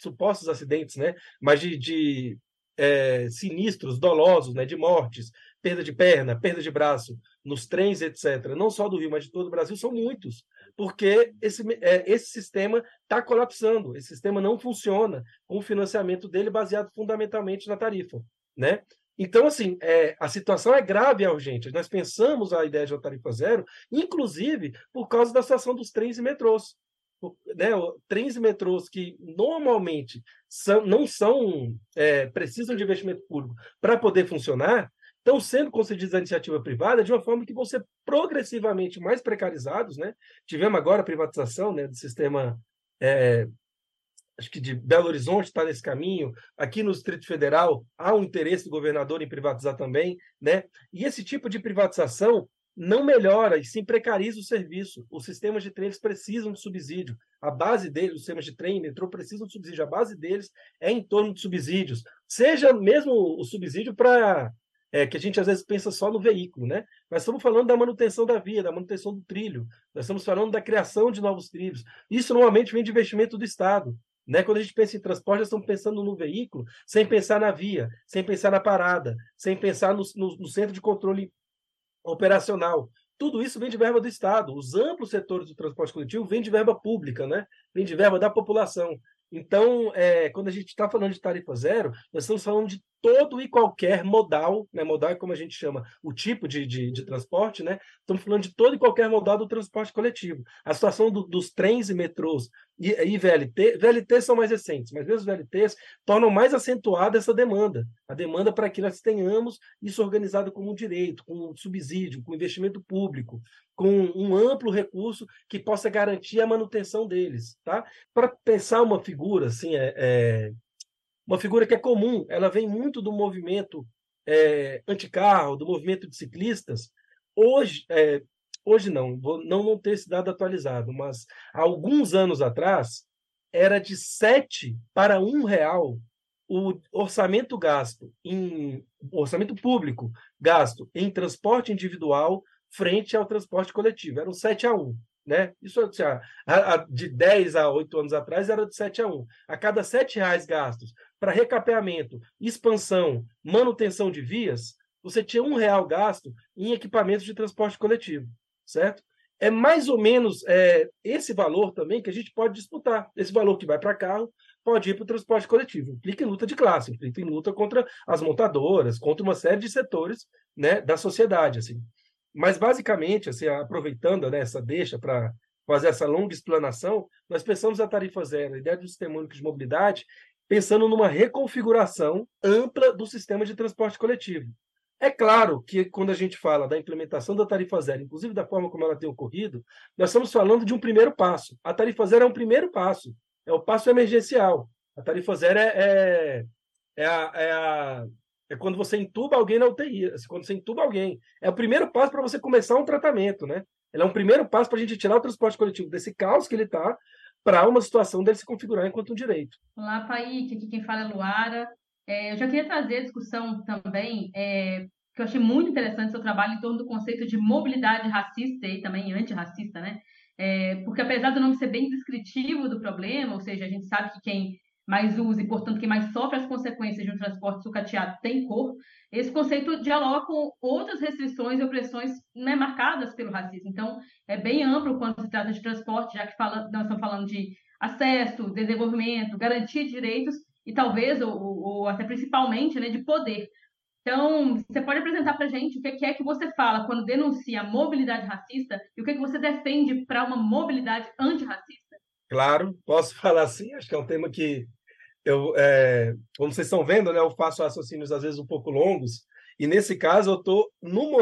supostos acidentes, né, mas de, de é, sinistros dolosos, né, de mortes, perda de perna, perda de braço, nos trens, etc., não só do Rio, mas de todo o Brasil, são muitos porque esse, é, esse sistema está colapsando, esse sistema não funciona com o financiamento dele baseado fundamentalmente na tarifa, né? Então, assim, é, a situação é grave e é urgente. Nós pensamos a ideia de uma tarifa zero, inclusive por causa da situação dos trens e metrôs. Né, trens e metrôs que normalmente são, não são, é, precisam de investimento público para poder funcionar, estão sendo concedidos à iniciativa privada de uma forma que vão ser progressivamente mais precarizados. Né? Tivemos agora a privatização né, do sistema, é, acho que de Belo Horizonte está nesse caminho, aqui no Distrito Federal há um interesse do governador em privatizar também, né? e esse tipo de privatização não melhora e sim precariza o serviço. Os sistemas de trem precisam de subsídio. A base deles, os sistemas de trem e metrô precisam de subsídio. A base deles é em torno de subsídios. Seja mesmo o subsídio para é, que a gente às vezes pensa só no veículo, né? Nós estamos falando da manutenção da via, da manutenção do trilho, nós estamos falando da criação de novos trilhos. Isso normalmente vem de investimento do Estado. Né? Quando a gente pensa em transporte, nós estamos pensando no veículo, sem pensar na via, sem pensar na parada, sem pensar no, no, no centro de controle operacional. Tudo isso vem de verba do Estado. Os amplos setores do transporte coletivo vêm de verba pública, né? vem de verba da população. Então, é, quando a gente está falando de tarifa zero, nós estamos falando de todo e qualquer modal, né? Modal é como a gente chama o tipo de, de, de transporte, né? Estamos falando de todo e qualquer modal do transporte coletivo. A situação do, dos trens e metrôs e, e VLT, VLT são mais recentes, mas mesmo VLTs tornam mais acentuada essa demanda. A demanda para que nós tenhamos isso organizado como direito, com subsídio, com investimento público, com um amplo recurso que possa garantir a manutenção deles, tá? Para pensar uma figura assim, é, é uma figura que é comum, ela vem muito do movimento é, anticarro, do movimento de ciclistas. Hoje, é, hoje não, vou, não, não ter esse dado atualizado, mas alguns anos atrás, era de 7 para 1 real o orçamento gasto em orçamento público gasto em transporte individual frente ao transporte coletivo. Era um 7 a 1. Né? Isso assim, de 10 a 8 anos atrás era de 7 a 1. A cada 7 reais gastos para recapeamento, expansão, manutenção de vias, você tinha um real gasto em equipamentos de transporte coletivo, certo? É mais ou menos é, esse valor também que a gente pode disputar. Esse valor que vai para carro pode ir para o transporte coletivo. Implica em luta de classe, implica em luta contra as montadoras, contra uma série de setores né, da sociedade. Assim. Mas, basicamente, assim, aproveitando né, essa deixa para fazer essa longa explanação, nós pensamos a tarifa zero, a ideia do sistema único de mobilidade, pensando numa reconfiguração ampla do sistema de transporte coletivo. É claro que quando a gente fala da implementação da tarifa zero, inclusive da forma como ela tem ocorrido, nós estamos falando de um primeiro passo. A tarifa zero é um primeiro passo, é o passo emergencial. A tarifa zero é, é, é, a, é, a, É quando você entuba alguém na UTI, assim, quando você entuba alguém. É o primeiro passo para você começar um tratamento, né? Ele é um primeiro passo para a gente tirar o transporte coletivo desse caos que ele está para uma situação dele se configurar enquanto um direito. Olá, Paik, aqui quem fala é Luara. É, eu já queria trazer a discussão também, é, que eu achei muito interessante seu trabalho em torno do conceito de mobilidade racista e também antirracista, né? É, porque apesar do nome ser bem descritivo do problema, ou seja, a gente sabe que quem mais usa e, portanto, quem mais sofre as consequências de um transporte sucateado tem cor, esse conceito dialoga com outras restrições e opressões né, marcadas pelo racismo. Então, é bem amplo quando se trata de transporte, já que fala, nós estamos falando de acesso, desenvolvimento, garantia de direitos e talvez, ou, ou até principalmente, né, de poder. Então, você pode apresentar para a gente o que é que você fala quando denuncia a mobilidade racista e o que, é que você defende para uma mobilidade antirracista? Claro, posso falar assim, acho que é um tema que eu, é, como vocês estão vendo, né, eu faço raciocínios às vezes um pouco longos, e nesse caso eu estou,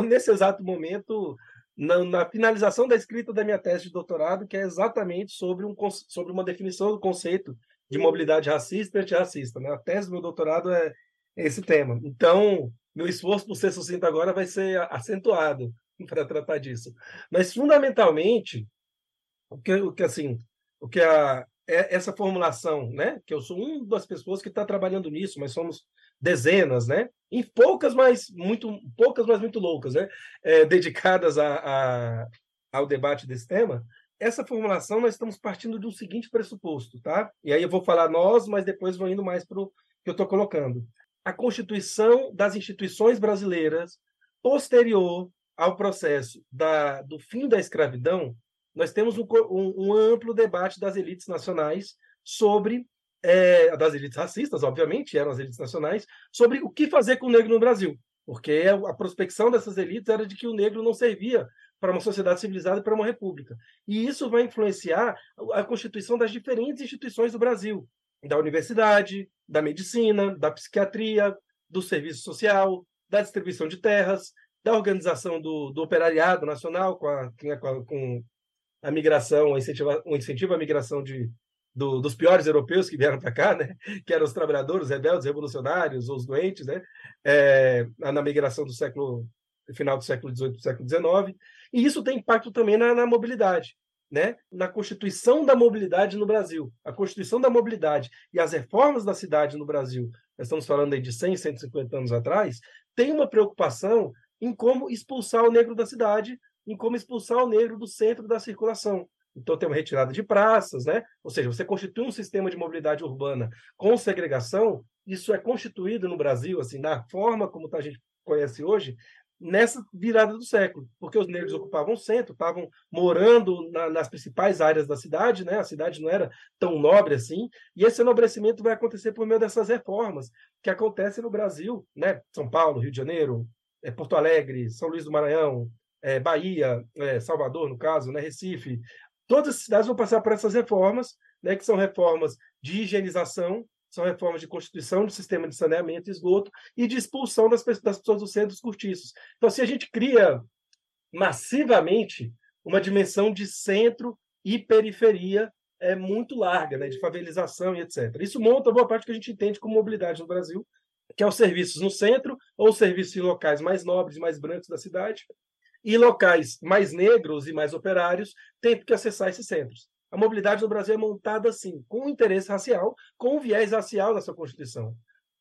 nesse exato momento, na, na, finalização da escrita da minha tese de doutorado, que é exatamente sobre, um, sobre uma definição do conceito de mobilidade racista e antirracista. Né? A tese do meu doutorado é esse tema. Então, meu esforço por ser sucinto agora vai ser acentuado para tratar disso. Mas, fundamentalmente, o que, o que assim, o que a, essa formulação, né? Que eu sou uma das pessoas que está trabalhando nisso, mas somos dezenas, né? Em poucas, mas muito poucas, mas muito loucas, né? É, dedicadas a, a, ao debate desse tema. Essa formulação nós estamos partindo de um seguinte pressuposto, tá? E aí eu vou falar nós, mas depois vou indo mais para o que eu estou colocando. A constituição das instituições brasileiras posterior ao processo da, do fim da escravidão nós temos um, um, um amplo debate das elites nacionais sobre é, das elites racistas, obviamente, eram as elites nacionais, sobre o que fazer com o negro no Brasil. Porque a prospecção dessas elites era de que o negro não servia para uma sociedade civilizada e para uma república. E isso vai influenciar a constituição das diferentes instituições do Brasil, da universidade, da medicina, da psiquiatria, do serviço social, da distribuição de terras, da organização do, do operariado nacional com, a, com, a migração, o incentivo, o incentivo à migração de, do, dos piores europeus que vieram para cá, né? que eram os trabalhadores, rebeldes, revolucionários, os doentes, né? É, na migração do século final do século XVIII século XIX, e isso tem impacto também na, na mobilidade. Né, na constituição da mobilidade no Brasil. A constituição da mobilidade e as reformas da cidade no Brasil, nós estamos falando aí de 100, 150 anos atrás, tem uma preocupação em como expulsar o negro da cidade em como expulsar o negro do centro da circulação. Então, tem uma retirada de praças, né? ou seja, você constitui um sistema de mobilidade urbana com segregação. Isso é constituído no Brasil, assim, na forma como a gente conhece hoje, nessa virada do século, porque os negros ocupavam o centro, estavam morando na, nas principais áreas da cidade, né? A cidade não era tão nobre assim, e esse enobrecimento vai acontecer por meio dessas reformas que acontecem no Brasil, né? São Paulo, Rio de Janeiro, é, Porto Alegre, São Luís do Maranhão, é, Bahia, é, Salvador, no caso, né, Recife, todas as cidades vão passar por essas reformas, né, que são reformas de higienização, são reformas de constituição do sistema de saneamento e esgoto e de expulsão das, das pessoas dos centros cortiços. Então, se a gente cria massivamente uma dimensão de centro e periferia é muito larga, né, de favelização e etc. Isso monta boa parte que a gente entende como mobilidade no Brasil, que é os serviços no centro ou serviços em locais mais nobres, mais brancos da cidade, e locais mais negros e mais operários têm que acessar esses centros. A mobilidade no Brasil é montada assim, com interesse racial, com um viés racial na sua Constituição.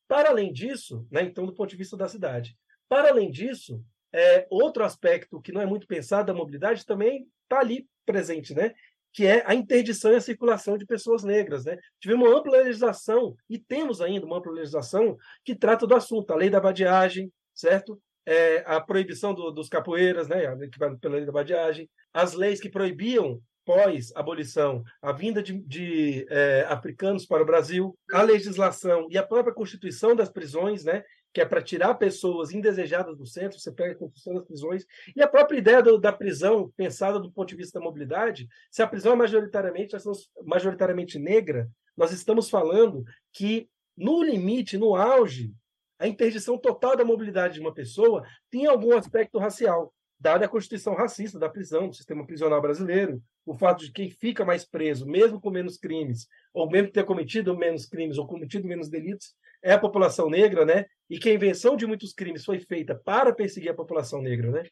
Para além disso, né, então, do ponto de vista da cidade, para além disso, é, outro aspecto que não é muito pensado da mobilidade também está ali presente, né? que é a interdição e a circulação de pessoas negras. Né? Tivemos uma ampla legislação, e temos ainda uma ampla legislação, que trata do assunto, a lei da vadiagem, certo? É, a proibição do, dos capoeiras, né, que vai pela lei da vadiagem, as leis que proibiam pós-abolição a vinda de, de é, africanos para o Brasil, a legislação e a própria constituição das prisões, né, que é para tirar pessoas indesejadas do centro, você pega a construção das prisões, e a própria ideia do, da prisão, pensada do ponto de vista da mobilidade, se a prisão é majoritariamente, majoritariamente negra, nós estamos falando que, no limite, no auge a interdição total da mobilidade de uma pessoa tem algum aspecto racial. dada a constituição racista da prisão, do sistema prisional brasileiro, o fato de quem fica mais preso, mesmo com menos crimes, ou mesmo ter cometido menos crimes ou cometido menos delitos, é a população negra, né? E que a invenção de muitos crimes foi feita para perseguir a população negra, né?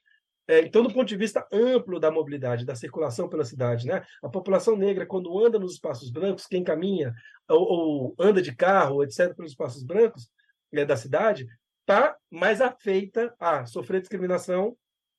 É, então, do ponto de vista amplo da mobilidade, da circulação pela cidade, né? A população negra, quando anda nos espaços brancos, quem caminha ou, ou anda de carro, etc., pelos espaços brancos é, da cidade, está mais afeita a sofrer discriminação,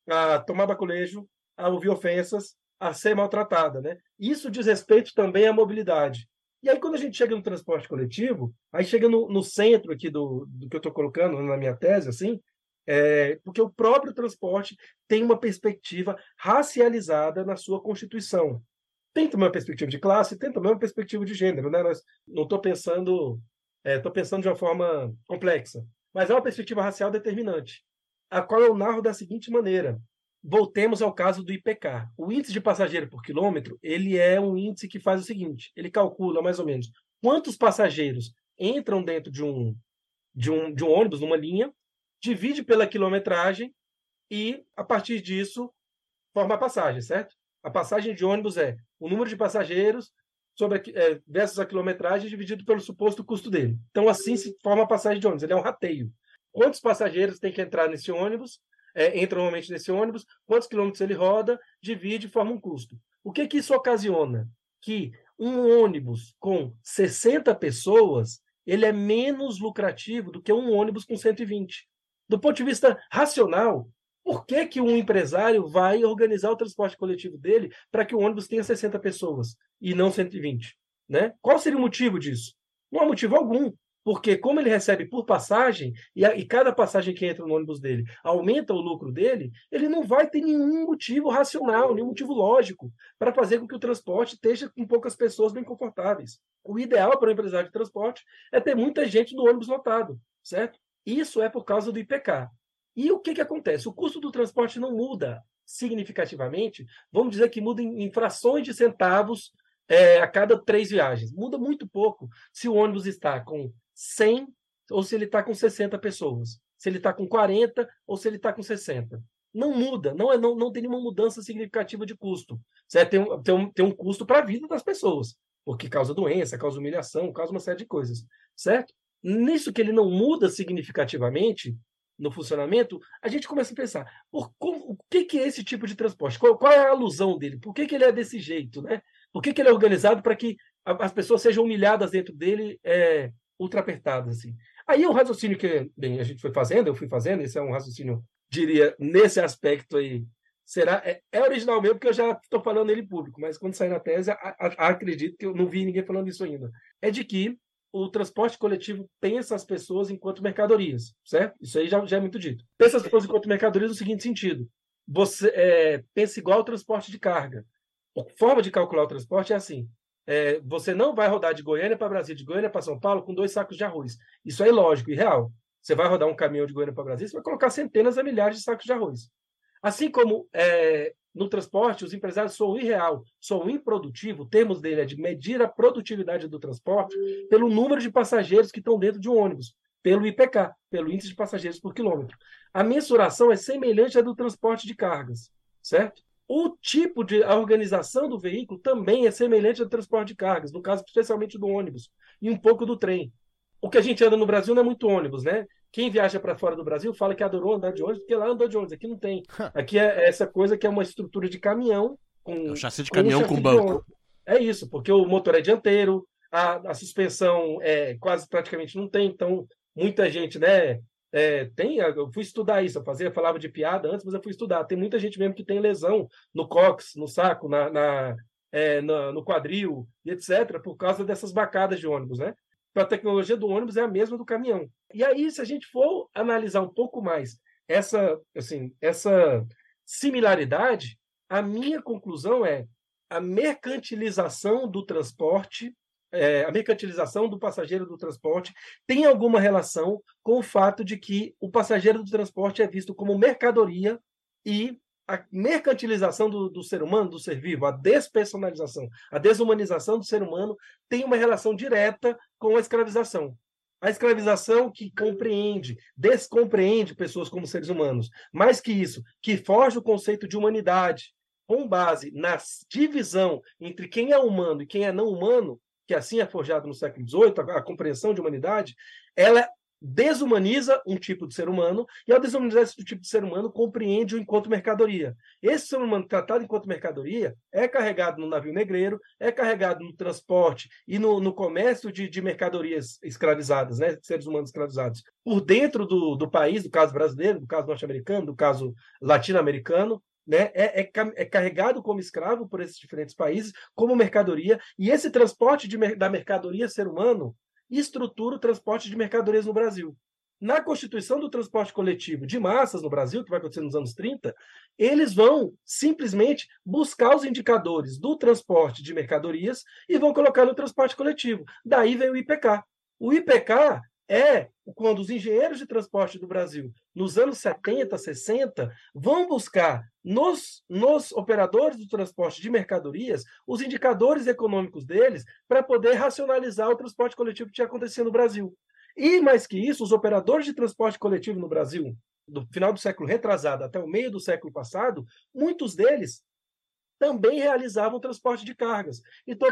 a tomar baculejo, a ouvir ofensas, a ser maltratada, né? Isso diz respeito também à mobilidade. E aí, quando a gente chega no transporte coletivo, aí chega no, no centro aqui do, do que eu estou colocando na minha tese, assim, é, porque o próprio transporte tem uma perspectiva racializada na sua constituição. Tem também uma perspectiva de classe, tem também uma perspectiva de gênero, né? Nós, não estou pensando, estou é, pensando de uma forma complexa, mas é uma perspectiva racial determinante, a qual eu narro da seguinte maneira: voltemos ao caso do IPK. O índice de passageiro por quilômetro, ele é um índice que faz o seguinte, ele calcula mais ou menos quantos passageiros entram dentro de um, de um, de um ônibus, numa linha, divide pela quilometragem e, a partir disso, forma a passagem, certo? A passagem de ônibus é o número de passageiros sobre a, é, versus a quilometragem dividido pelo suposto custo dele. Então, assim se forma a passagem de ônibus. Ele é um rateio. Quantos passageiros tem que entrar nesse ônibus é, entra normalmente nesse ônibus, quantos quilômetros ele roda, divide e forma um custo. O que, que isso ocasiona? Que um ônibus com 60 pessoas ele é menos lucrativo do que um ônibus com 120. Do ponto de vista racional, por que, que um empresário vai organizar o transporte coletivo dele para que o ônibus tenha 60 pessoas e não 120? Né? Qual seria o motivo disso? Não há motivo algum. Porque, como ele recebe por passagem, e, a, e, cada passagem que entra no ônibus dele aumenta o lucro dele, ele não vai ter nenhum motivo racional, nenhum motivo lógico para fazer com que o transporte esteja com poucas pessoas bem confortáveis. O ideal para o empresário de transporte é ter muita gente no ônibus lotado, certo? Isso é por causa do IPK. E o que, que acontece? O custo do transporte não muda significativamente, vamos dizer que muda em frações de centavos é, a cada três viagens. Muda muito pouco se o ônibus está com 100 ou se ele está com 60 pessoas. Se ele está com 40 ou se ele está com 60. Não muda, não, é, não, não tem nenhuma mudança significativa de custo. Certo? Tem, um, tem, um, tem um custo para a vida das pessoas, porque causa doença, causa humilhação, causa uma série de coisas. Certo? Nisso que ele não muda significativamente no funcionamento, a gente começa a pensar, por, como, o que, que é esse tipo de transporte? Qual, qual é a alusão dele? Por que, que ele é desse jeito? Né? Por que, que ele é organizado para que as pessoas sejam humilhadas dentro dele é, ultra apertadas, assim. Aí o raciocínio que bem, a gente foi fazendo, eu fui fazendo, esse é um raciocínio, diria, nesse aspecto aí, será é, é original mesmo, porque eu já estou falando ele público, mas quando sair na tese, a, a, acredito que eu não vi ninguém falando isso ainda. É de que o transporte coletivo pensa as pessoas enquanto mercadorias, certo? Isso aí já, já é muito dito. Pensa as pessoas enquanto mercadorias no seguinte sentido: você é, pensa igual ao transporte de carga. A forma de calcular o transporte é assim: é, você não vai rodar de Goiânia para Brasília, de Goiânia para São Paulo, com dois sacos de arroz. Isso é ilógico e real. Você vai rodar um caminhão de Goiânia para Brasília, você vai colocar centenas a milhares de sacos de arroz. Assim como é, no transporte, os empresários são irreal, são improdutivo, o termo dele é de medir a produtividade do transporte pelo número de passageiros que estão dentro de um ônibus, pelo IPK, pelo índice de passageiros por quilômetro. A mensuração é semelhante à do transporte de cargas, certo? O tipo de a organização do veículo também é semelhante ao transporte de cargas, no caso especialmente do ônibus e um pouco do trem. O que a gente anda no Brasil não é muito ônibus, né? Quem viaja para fora do Brasil fala que adorou andar de ônibus, porque lá andou de ônibus, aqui não tem. Aqui é essa coisa que é uma estrutura de caminhão com é um chassi de caminhão com, com banco. É isso, porque o motor é dianteiro, a, a suspensão é quase praticamente não tem, então muita gente, né, é, tem, eu fui estudar isso, eu fazia, falava de piada antes, mas eu fui estudar. Tem muita gente mesmo que tem lesão no cóccix, no saco, na, na, é, na, no quadril, e etc., por causa dessas bacadas de ônibus, né? Então, a tecnologia do ônibus é a mesma do caminhão. E aí, se a gente for analisar um pouco mais essa, assim, essa similaridade, a minha conclusão é a mercantilização do transporte é, a mercantilização do passageiro do transporte tem alguma relação com o fato de que o passageiro do transporte é visto como mercadoria e a mercantilização do, do, ser humano, do ser vivo, a despersonalização, a desumanização do ser humano tem uma relação direta com a escravização. A escravização que compreende, descompreende pessoas como seres humanos. Mais que isso, que foge o conceito de humanidade, com base na divisão entre quem é humano e quem é não humano, que assim é forjado no século XVIII, a, compreensão de humanidade, ela desumaniza um tipo de ser humano e ao desumanizar esse tipo de ser humano compreende-o enquanto mercadoria. Esse ser humano tratado enquanto mercadoria é carregado no navio negreiro, é carregado no transporte e no, no comércio de, de, mercadorias escravizadas, né, seres humanos escravizados, por dentro do, do país, do caso brasileiro, do caso norte-americano, do caso latino-americano, né, é, é, é, carregado como escravo por esses diferentes países, como mercadoria, e esse transporte de, da mercadoria ser humano estrutura o transporte de mercadorias no Brasil. Na constituição do transporte coletivo de massas no Brasil, que vai acontecer nos anos 30, eles vão simplesmente buscar os indicadores do transporte de mercadorias e vão colocar no transporte coletivo. Daí vem o IPK. O IPK é quando os engenheiros de transporte do Brasil, nos anos 70, 60, vão buscar nos, nos operadores do transporte de mercadorias os indicadores econômicos deles para poder racionalizar o transporte coletivo que tinha acontecido no Brasil. E, mais que isso, os operadores de transporte coletivo no Brasil, do final do século retrasado até o meio do século passado, muitos deles também realizavam transporte de cargas. Então,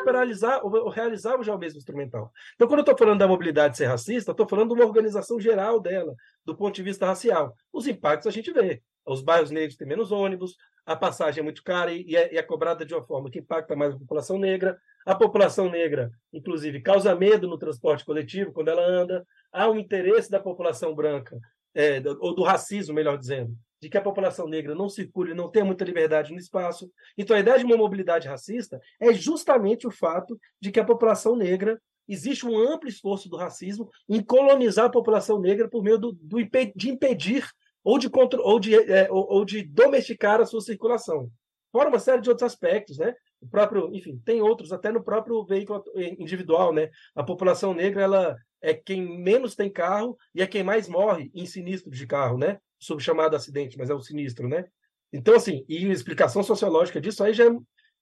realizavam já o mesmo instrumental. Então, quando eu estou falando da mobilidade ser racista, estou falando de uma organização geral dela, do ponto de vista racial. Os impactos a gente vê. Os bairros negros têm menos ônibus, a passagem é muito cara e é, é cobrada de uma forma que impacta mais a população negra. A população negra, inclusive, causa medo no transporte coletivo quando ela anda. Há um interesse da população branca, é, ou do racismo, melhor dizendo, de que a população negra não circule, não tenha muita liberdade no espaço. Então, a ideia de uma mobilidade racista é justamente o fato de que a população negra existe um amplo esforço do racismo em colonizar a população negra por meio do, do de impedir ou de, ou, de, é, ou, ou de domesticar a sua circulação. Fora uma série de outros aspectos, né? O próprio, enfim, tem outros até no próprio veículo individual, né? A população negra ela é quem menos tem carro e é quem mais morre em sinistros de carro, né? Sob chamado acidente, mas é o sinistro, né? Então, assim, e a explicação sociológica disso aí já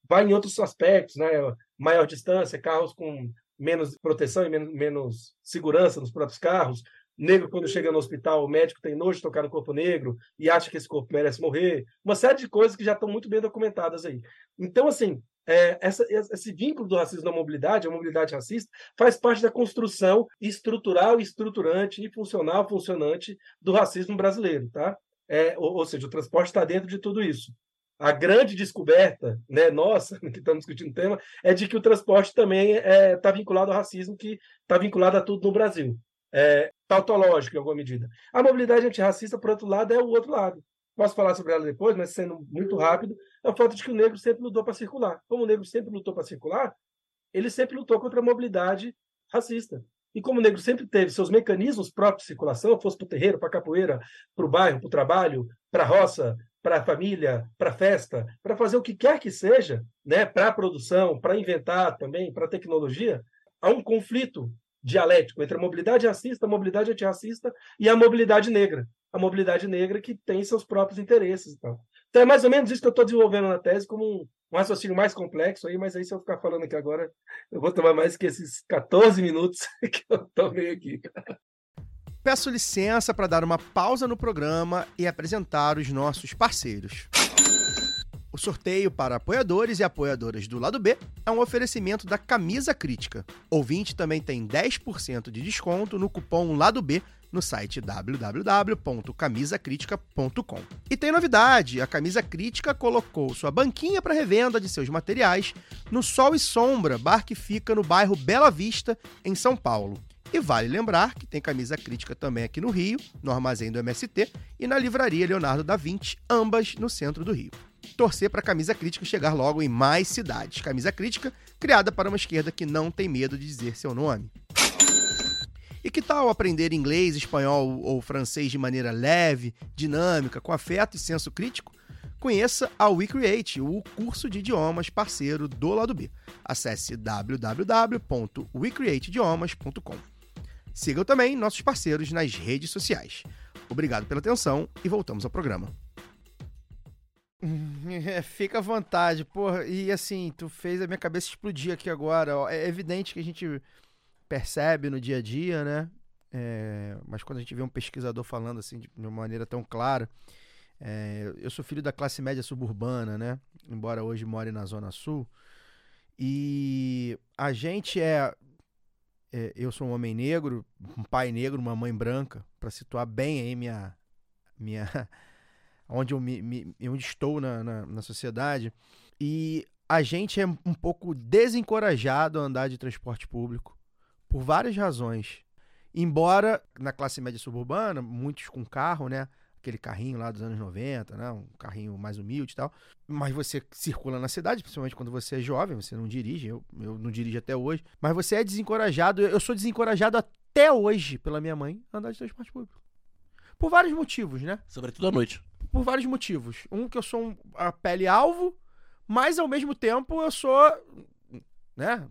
vai em outros aspectos, né? Maior distância, carros com menos proteção e menos, menos segurança nos próprios carros. Negro, quando chega no hospital, o médico tem nojo de tocar no corpo negro e acha que esse corpo merece morrer. Uma série de coisas que já estão muito bem documentadas aí. Então, assim, é, essa, esse vínculo do racismo na mobilidade, a mobilidade racista, faz parte da construção estrutural, estruturante e funcional, funcionante do racismo brasileiro, tá? É, ou, ou, seja, o transporte está dentro de tudo isso. A grande descoberta, né, nossa, que estamos discutindo o tema, é de que o transporte também está é, tá vinculado ao racismo, que está vinculado a tudo no Brasil. É, tautológico, em alguma medida. A mobilidade antirracista, por outro lado, é o outro lado. Posso falar sobre ela depois, mas sendo muito rápido, é o fato de que o negro sempre lutou para circular. Como o negro sempre lutou para circular, ele sempre lutou contra a mobilidade racista. E como o negro sempre teve seus mecanismos próprios de circulação, fosse para o terreiro, para a capoeira, para o bairro, para o trabalho, para a roça, para a família, para a festa, para fazer o que quer que seja, né, para a produção, para inventar também, para a tecnologia, há um conflito dialético entre a mobilidade racista, a mobilidade antirracista e a mobilidade negra. A mobilidade negra que tem seus próprios interesses. Então, então é mais ou menos isso que eu estou desenvolvendo na tese, como um, um raciocínio mais complexo aí, mas aí se eu ficar falando aqui agora, eu vou tomar mais que esses 14 minutos que eu tomei aqui. Peço licença para dar uma pausa no programa e apresentar os nossos parceiros. O sorteio para apoiadores e apoiadoras do lado B é um oferecimento da Camisa Crítica. Ouvinte também tem 10% de desconto no cupom Lado B no site www.camisacritica.com. E tem novidade: a Camisa Crítica colocou sua banquinha para revenda de seus materiais no Sol e Sombra, bar que fica no bairro Bela Vista, em São Paulo. E vale lembrar que tem camisa crítica também aqui no Rio, no armazém do MST, e na livraria Leonardo da Vinci, ambas no centro do Rio torcer para a camisa crítica chegar logo em mais cidades. Camisa crítica criada para uma esquerda que não tem medo de dizer seu nome. E que tal aprender inglês, espanhol ou francês de maneira leve, dinâmica, com afeto e senso crítico? Conheça a WeCreate, o curso de idiomas parceiro do lado B. Acesse www.wecreateidiomas.com. Sigam também nossos parceiros nas redes sociais. Obrigado pela atenção e voltamos ao programa. Fica à vontade, porra. E assim, tu fez a minha cabeça explodir aqui agora. Ó. É evidente que a gente percebe no dia a dia, né? é, mas quando a gente vê um pesquisador falando assim de uma maneira tão clara, é, eu sou filho da classe média suburbana, né? Embora hoje more na Zona Sul. E a gente é, é, eu sou um homem negro, um pai negro, uma mãe branca, para situar bem aí minha, minha, onde eu me, me- onde estou na, na, na sociedade. E a gente é um pouco desencorajado a andar de transporte público por várias razões. Embora na classe média suburbana, muitos com carro, né? Aquele carrinho lá dos anos 90, né? Um carrinho mais humilde e tal. Mas você circula na cidade, principalmente quando você é jovem, você não dirige, eu, eu não dirijo até hoje. Mas você é desencorajado, eu sou desencorajado até hoje pela minha mãe a andar de transporte público. Por vários motivos, né? Sobretudo à noite. Por vários motivos. Um, que eu sou um- a pele alvo, mas ao mesmo tempo eu sou, né,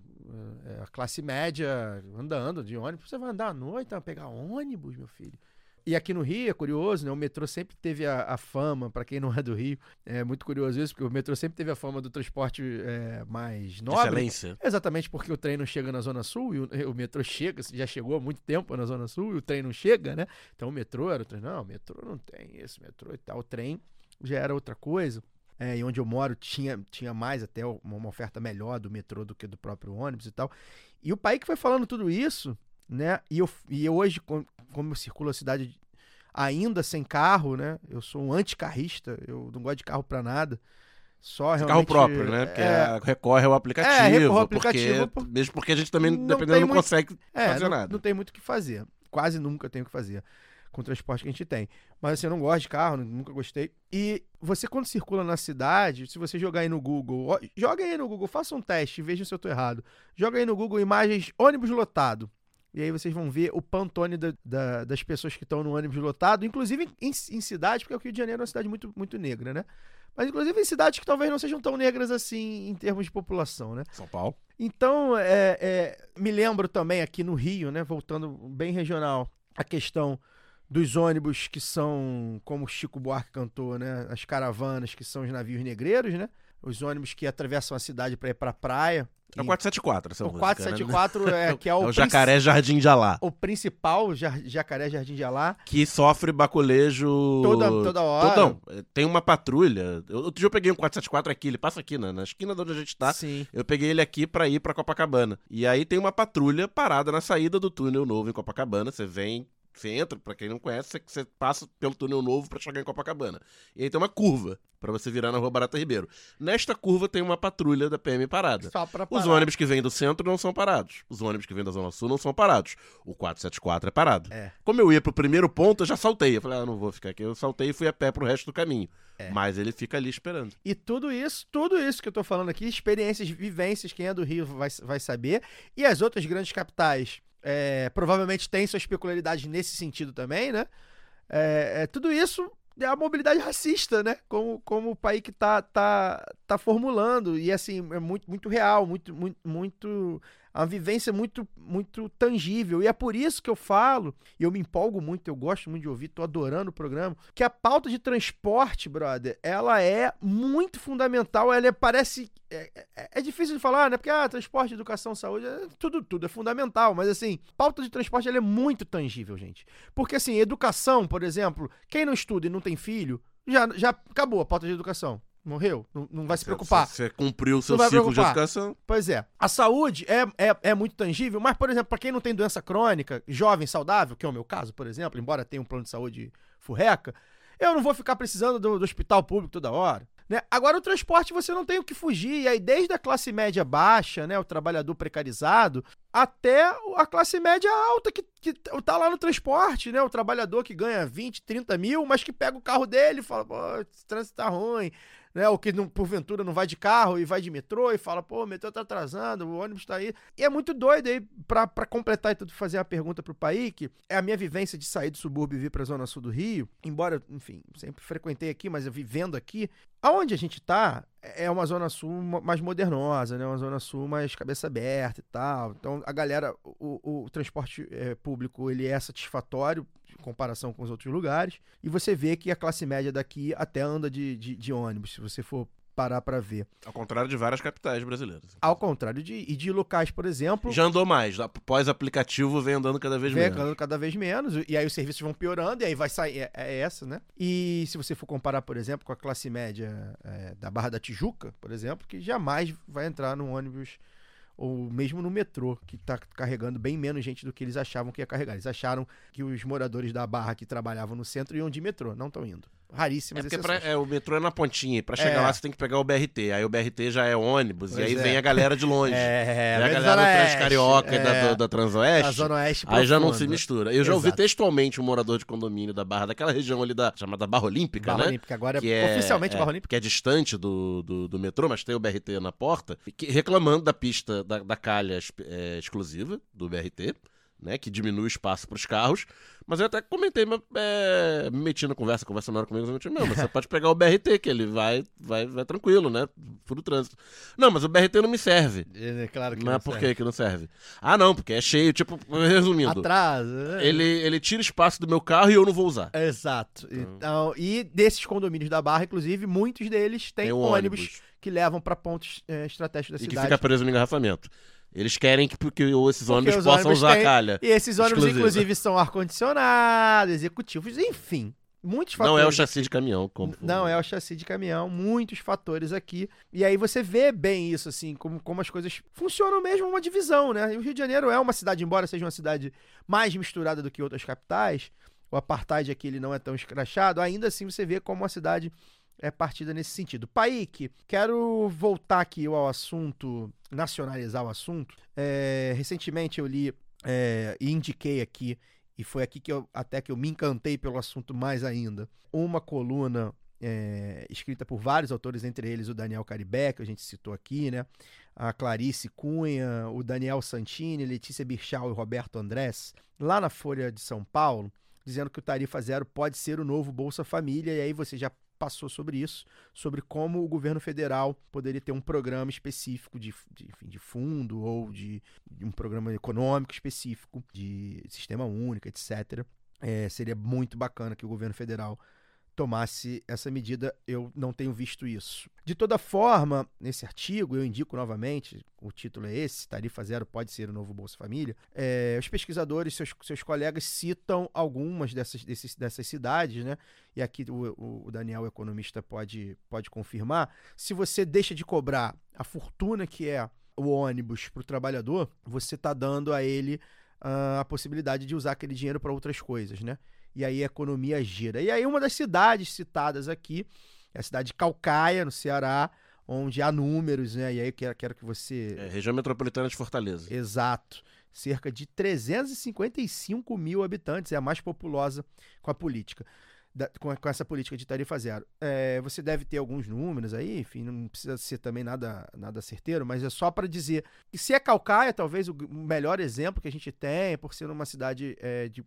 é, a classe média andando de ônibus. Você vai andar à noite, vai pegar ônibus, meu filho. E aqui no Rio é curioso, né? O metrô sempre teve a, a fama, pra quem não é do Rio, é muito curioso isso, porque o metrô sempre teve a fama do transporte é, mais nobre. Excelência. Exatamente porque o trem não chega na Zona Sul e o, o metrô chega, já chegou há muito tempo na Zona Sul e o trem não chega, né? Então o metrô era o trem. Não, o metrô não tem esse metrô e tal. O trem já era outra coisa. É, e onde eu moro tinha, tinha mais até uma, uma oferta melhor do metrô do que do próprio ônibus e tal. E o pai que foi falando tudo isso, né? E eu, e hoje, com- como eu circulo a cidade ainda sem carro, né? Eu sou um anticarrista, eu não gosto de carro pra nada. Só Carro próprio, né? Porque é, recorre ao aplicativo. É, recorre ao aplicativo, porque- por- Mesmo porque a gente também, Não dependendo, não muito- consegue É, fazer não, nada. não tem muito o que fazer. Quase nunca tenho o que fazer com o transporte que a gente tem. Mas assim, eu não gosto de carro, nunca gostei. E você, quando circula na cidade, se você jogar aí no Google, ó, joga aí no Google, faça um teste, veja se eu tô errado. Joga aí no Google imagens ônibus lotado. E aí vocês vão ver o pantone da- da- das pessoas que estão no ônibus lotado, inclusive em, em cidades, porque o Rio de Janeiro é uma cidade muito, muito negra, né? Mas inclusive em cidades que talvez não sejam tão negras assim em termos de população, né? São Paulo. Então, é, é, me lembro também aqui no Rio, né, voltando bem regional, a questão dos ônibus que são, como o Chico Buarque cantou, né, as caravanas que são os navios negreiros, né, os ônibus que atravessam a cidade para ir para praia. É o E 474, essa o música, 474 né? é que é o, É o Jacaré Jardim de Alá. o principal jar- Jacaré Jardim de Alá. Que sofre baculejo. Toda- toda hora. Todão. Tem uma patrulha. Eu- Outro dia eu peguei um 474 aqui, ele passa aqui na, na esquina de onde a gente tá. Sim. Eu peguei ele aqui pra ir pra Copacabana. E aí tem uma patrulha parada na saída do túnel novo em Copacabana. Você vem, você entra, pra quem não conhece, você, passa pelo túnel novo pra chegar em Copacabana. E aí tem uma curva pra você virar na Rua Barata Ribeiro. Nesta curva tem uma patrulha da PM parada. Só pra Os parar. ônibus que vêm do centro não são parados. Os ônibus que vêm da Zona Sul não são parados. O 474 é parado. É. Como eu ia pro primeiro ponto, eu já saltei. Eu falei, ah, não vou ficar aqui. Eu saltei e fui a pé pro resto do caminho. É. Mas ele fica ali esperando. E tudo isso, tudo isso que eu tô falando aqui, experiências, vivências, quem é do Rio vai, vai saber. E as outras grandes capitais é, provavelmente têm suas peculiaridades nesse sentido também, né? É, é, tudo isso é a mobilidade racista, né? Como, como o país que tá, tá, tá formulando. E assim, é muito, muito real, muito, muito, muito. A vivência muito, muito tangível. E é por isso que eu falo, e eu me empolgo muito, eu gosto muito de ouvir, tô adorando o programa, que a pauta de transporte, brother, ela é muito fundamental. Ela é, parece. É, é- é difícil de falar, né? Porque, ah, transporte, educação, saúde, é- tudo, tudo é fundamental. Mas, assim, pauta de transporte ela é muito tangível, gente. Porque, assim, educação, por exemplo, quem não estuda e não tem filho, já, já acabou a pauta de educação. Morreu. Não, não vai se preocupar. Você, cumpriu o seu ciclo de educação. Pois é. A saúde é, é, é muito tangível, mas, por exemplo, para quem não tem doença crônica, jovem, saudável, que é o meu caso, por exemplo, embora tenha um plano de saúde furreca, eu não vou ficar precisando do, do hospital público toda hora. Né? Agora, o transporte você não tem o que fugir. E aí, desde a classe média baixa, né, o trabalhador precarizado, até a classe média alta que, que tá lá no transporte, né? O trabalhador que ganha 20, 30 mil, mas que pega o carro dele e fala, pô, esse trânsito tá ruim, né? O que não, porventura não vai de carro e vai de metrô e fala, pô, o metrô tá atrasando, o ônibus tá aí. E é muito doido aí, pra, pra completar e tudo, fazer uma pergunta pro Paik, é a minha vivência de sair do subúrbio e vir pra zona sul do Rio, embora, enfim, sempre frequentei aqui, mas eu vivendo aqui, aonde a gente tá é uma zona sul mais modernosa, né? Uma zona sul mais cabeça aberta e tal. Então, a galera, o, o transporte eh, público, ele é satisfatório em comparação com os outros lugares. E você vê que a classe média daqui até anda de, de, de ônibus. Se você for parar pra ver. Ao contrário de várias capitais brasileiras. Ao contrário de, e de locais, por exemplo, Já andou mais. Pós-aplicativo vem andando cada vez vem menos. andando cada vez menos, e aí os serviços vão piorando, e aí vai sair. É, é essa, né? E se você for comparar, por exemplo, com a classe média é, da Barra da Tijuca, por exemplo, que jamais vai entrar num ônibus ou mesmo no metrô, que tá carregando bem menos gente do que eles achavam que ia carregar. Eles acharam que os moradores da Barra que trabalhavam no centro iam de metrô, não estão indo. É Raríssimas exceções. pra- é, o metrô é na pontinha. Pra chegar É. lá você tem que pegar o BRT. Aí o BRT já é ônibus. Pois e aí é. vem a galera de longe. É, Vem a galera do Transcarioca e da, da Transoeste. A Zona Oeste Aí já não se mistura. Eu já ouvi Exato. textualmente um morador de condomínio da Barra, daquela região ali da chamada Barra Olímpica, Barra né? Olímpica, agora que é, é, oficialmente é, Barra Olímpica. que é distante do, do, do metrô, mas tem o BRT na porta, que- reclamando da pista da, da calha é, exclusiva do BRT, né, que diminui o espaço para os carros. Mas eu até comentei, mas, é, me meti na conversa, conversaram comigo, eu meti, não, mas você pode pegar o BRT, que ele vai, vai, vai tranquilo, né, por o trânsito. Não, mas o BRT não me serve. É, claro que Mas não por serve. que que não serve? Ah, não, porque é cheio, tipo, resumindo. Atrasa. né? Ele, ele tira espaço do meu carro e eu não vou usar. Exato. Então, e desses condomínios da Barra, inclusive, muitos deles têm um ônibus, ônibus. que levam para pontos é, estratégicos da E que cidade. fica preso no engarrafamento. Eles querem que, que esses Porque ônibus os possam ônibus usar têm- a calha. E esses ônibus, Exclusivo. inclusive, são ar-condicionado, executivos, enfim. Muitos fatores. Não é o chassi de caminhão. Como... Não, é o chassi de caminhão, muitos fatores aqui. E aí você vê bem isso, assim, como, como as coisas funcionam mesmo uma divisão, né? E o Rio de Janeiro é uma cidade, embora seja uma cidade mais misturada do que outras capitais, o apartheid aqui ele não é tão escrachado, ainda assim você vê como a cidade é partida nesse sentido. Paik, quero voltar aqui ao assunto, nacionalizar o assunto. É, recentemente eu li é, e indiquei aqui, e foi aqui que eu até que eu me encantei pelo assunto mais ainda, uma coluna é, escrita por vários autores, entre eles o Daniel Caribé, que a gente citou aqui, né? A Clarice Cunha, o Daniel Santini, Letícia Birchal e Roberto Andrés, lá na Folha de São Paulo, dizendo que o Tarifa Zero pode ser o novo Bolsa Família, e aí você já passou sobre isso, sobre como o governo federal poderia ter um programa específico de, de, enfim, de fundo ou de, de um programa econômico específico, de sistema único, etc. É, seria muito bacana que o governo federal tomasse essa medida, eu não tenho visto isso. De toda forma, nesse artigo, eu indico novamente, o título é esse, Tarifa Zero pode ser o novo Bolsa Família, é, os pesquisadores, seus, seus colegas citam algumas dessas, desses, dessas cidades, né? E aqui o, o- Daniel, o economista, pode, pode confirmar. Se você deixa de cobrar a fortuna que é o ônibus para o trabalhador, você está dando a ele ah, a possibilidade de usar aquele dinheiro para outras coisas, né? E aí a economia gira. E aí uma das cidades citadas aqui é a cidade de Calcaia, no Ceará, onde há números, né? E aí eu quero, quero que você... É, região metropolitana de Fortaleza. Exato. Cerca de 355 mil habitantes, é a mais populosa com a política. da- com, com essa política de tarifa zero. É, você deve ter alguns números aí, enfim, não precisa ser também nada, nada certeiro, mas é só para dizer que se é Calcaia, talvez o melhor exemplo que a gente tem, por ser uma cidade é, de,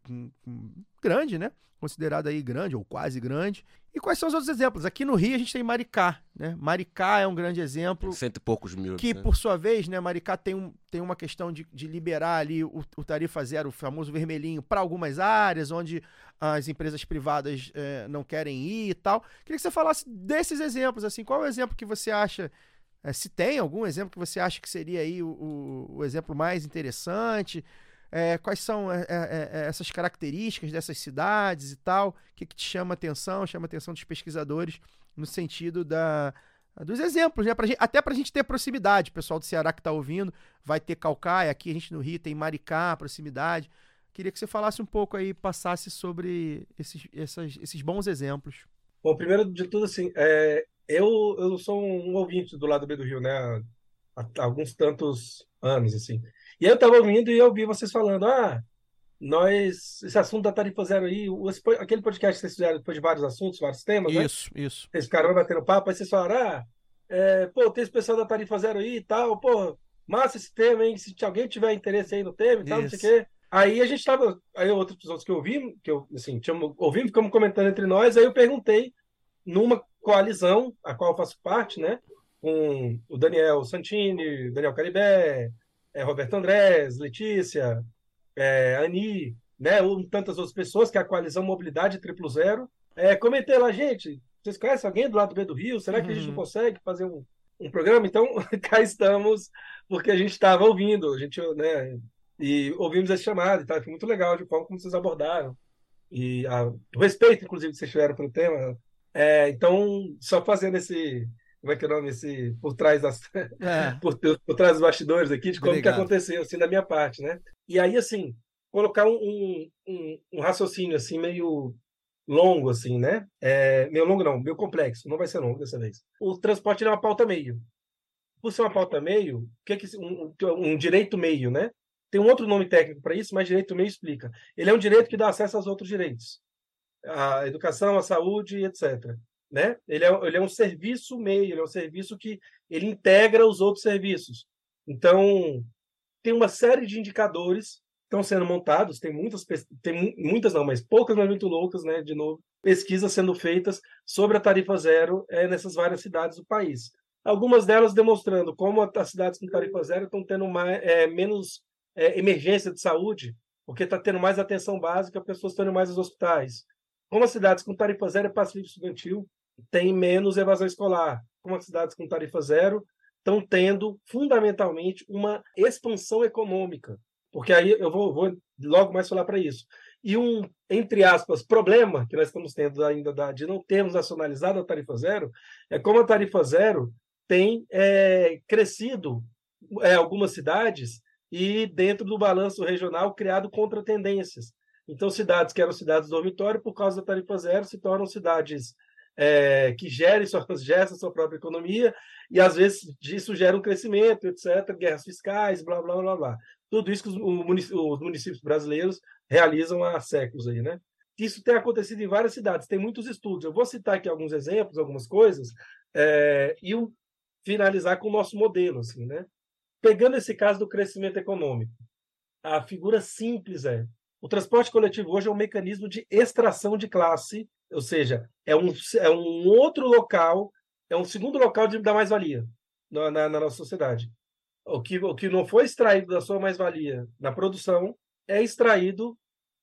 grande, né? Considerada aí grande ou quase grande. E quais são os outros exemplos? Aqui no Rio a gente tem Maricá, né? Maricá é um grande exemplo Cento e poucos mil. que, né? por sua vez, né, Maricá tem, um, tem uma questão de, de liberar ali o, o tarifa zero, o famoso vermelhinho, para algumas áreas onde as empresas privadas eh, não querem ir e tal. Queria que você falasse desses exemplos, assim, qual é o exemplo que você acha, eh, se tem algum exemplo que você acha que seria aí o, o, o exemplo mais interessante? Eh, quais são eh, eh, eh, essas características dessas cidades e tal? O que, que te chama atenção, chama atenção dos pesquisadores no sentido da, dos exemplos, né? Pra gente, até pra gente ter proximidade. O pessoal do Ceará que tá ouvindo vai ter Calcaia, aqui a gente no Rio tem Maricá, proximidade. Queria que você falasse um pouco aí, passasse sobre esses, essas- esses bons exemplos. Bom, primeiro de tudo, assim, é, eu, eu sou um ouvinte do lado B do Rio, né? Há, há alguns tantos anos, assim. E aí eu estava ouvindo e eu ouvi vocês falando, ah, nós, esse assunto da tarifa zero aí, esse aquele podcast que vocês fizeram depois de vários assuntos, vários temas, né? Isso, isso. Vocês ficaram batendo papo, aí vocês falaram, ah, é, pô, tem esse pessoal da tarifa zero aí e tal, pô, massa esse tema, hein? Se alguém tiver interesse aí no tema e tal, não sei o quê. Aí a gente tava, aí outros episódios que eu ouvi, que eu, assim, tínhamos, ouvimos, ficamos comentando entre nós, aí eu perguntei numa coalizão, a qual eu faço parte, né, com o Daniel Santini, Daniel Caribé, é, Roberto Andrés, Letícia, é, Ani, né, ou tantas outras pessoas, que é a coalizão Mobilidade Triplo Zero. É, comentei lá, gente, Vocês conhecem alguém do lado B do Rio? Será que a gente não Uhum. consegue fazer um, um programa? Então, cá estamos, porque a gente estava ouvindo, a gente, né, e ouvimos esse chamado tal. Foi muito legal de forma como vocês abordaram. E a- o respeito, inclusive, que vocês tiveram pelo tema. É, então, só fazendo esse, como é que é o nome? Esse, por trás das, É. por, por trás dos bastidores aqui, de como Obrigado. que aconteceu, assim, da minha parte, né? E aí, assim, colocar um, um, um- um raciocínio, assim, meio longo, assim, né? É, meio longo não, meio complexo, não vai ser longo dessa vez. O transporte é uma pauta meio. Por ser uma pauta meio, que é que um, um direito meio, né? Tem um outro nome técnico para isso, mas direito meio explica. Ele é um direito que dá acesso aos outros direitos. A educação, a saúde, etc. Né? Ele, é, ele é um serviço meio, ele é um serviço que ele integra os outros serviços. Então, tem uma série de indicadores estão sendo montados, tem muitas, tem mu- muitas não, mas poucas, mas muito loucas, né? De novo, pesquisas sendo feitas sobre a tarifa zero eh, nessas várias cidades do país. Algumas delas demonstrando como as cidades com tarifa zero estão tendo mais, eh, menos eh, emergência de saúde, porque está tendo mais atenção básica, pessoas estão indo mais aos hospitais. Como as cidades com tarifa zero é passivo estudantil, tem menos evasão escolar. Como as cidades com tarifa zero estão tendo, fundamentalmente, uma expansão econômica. Porque aí eu vou, vou logo mais falar para isso. E um, entre aspas, problema que nós estamos tendo ainda da- de não termos nacionalizado a tarifa zero é como a tarifa zero tem é, crescido é, algumas cidades e dentro do balanço regional criado contratendências. Então, cidades que eram cidades dormitório, por causa da tarifa zero, se tornam cidades é, que gerem sua, sua própria economia, e às vezes isso gera um crescimento, etc., guerras fiscais, blá, blá, blá, blá. Tudo isso que os, munic- os municípios brasileiros realizam há séculos aí, né? Isso tem acontecido em várias cidades, tem muitos estudos. Eu vou citar aqui alguns exemplos, algumas coisas, é, e finalizar com o nosso modelo, assim, né? Pegando esse caso do crescimento econômico, a figura simples é o transporte coletivo hoje é um mecanismo de extração de classe, ou seja, é um, é um outro local, é um segundo local de dar mais-valia na, na, na nossa sociedade. O que, o que não foi extraído da sua mais-valia na produção é extraído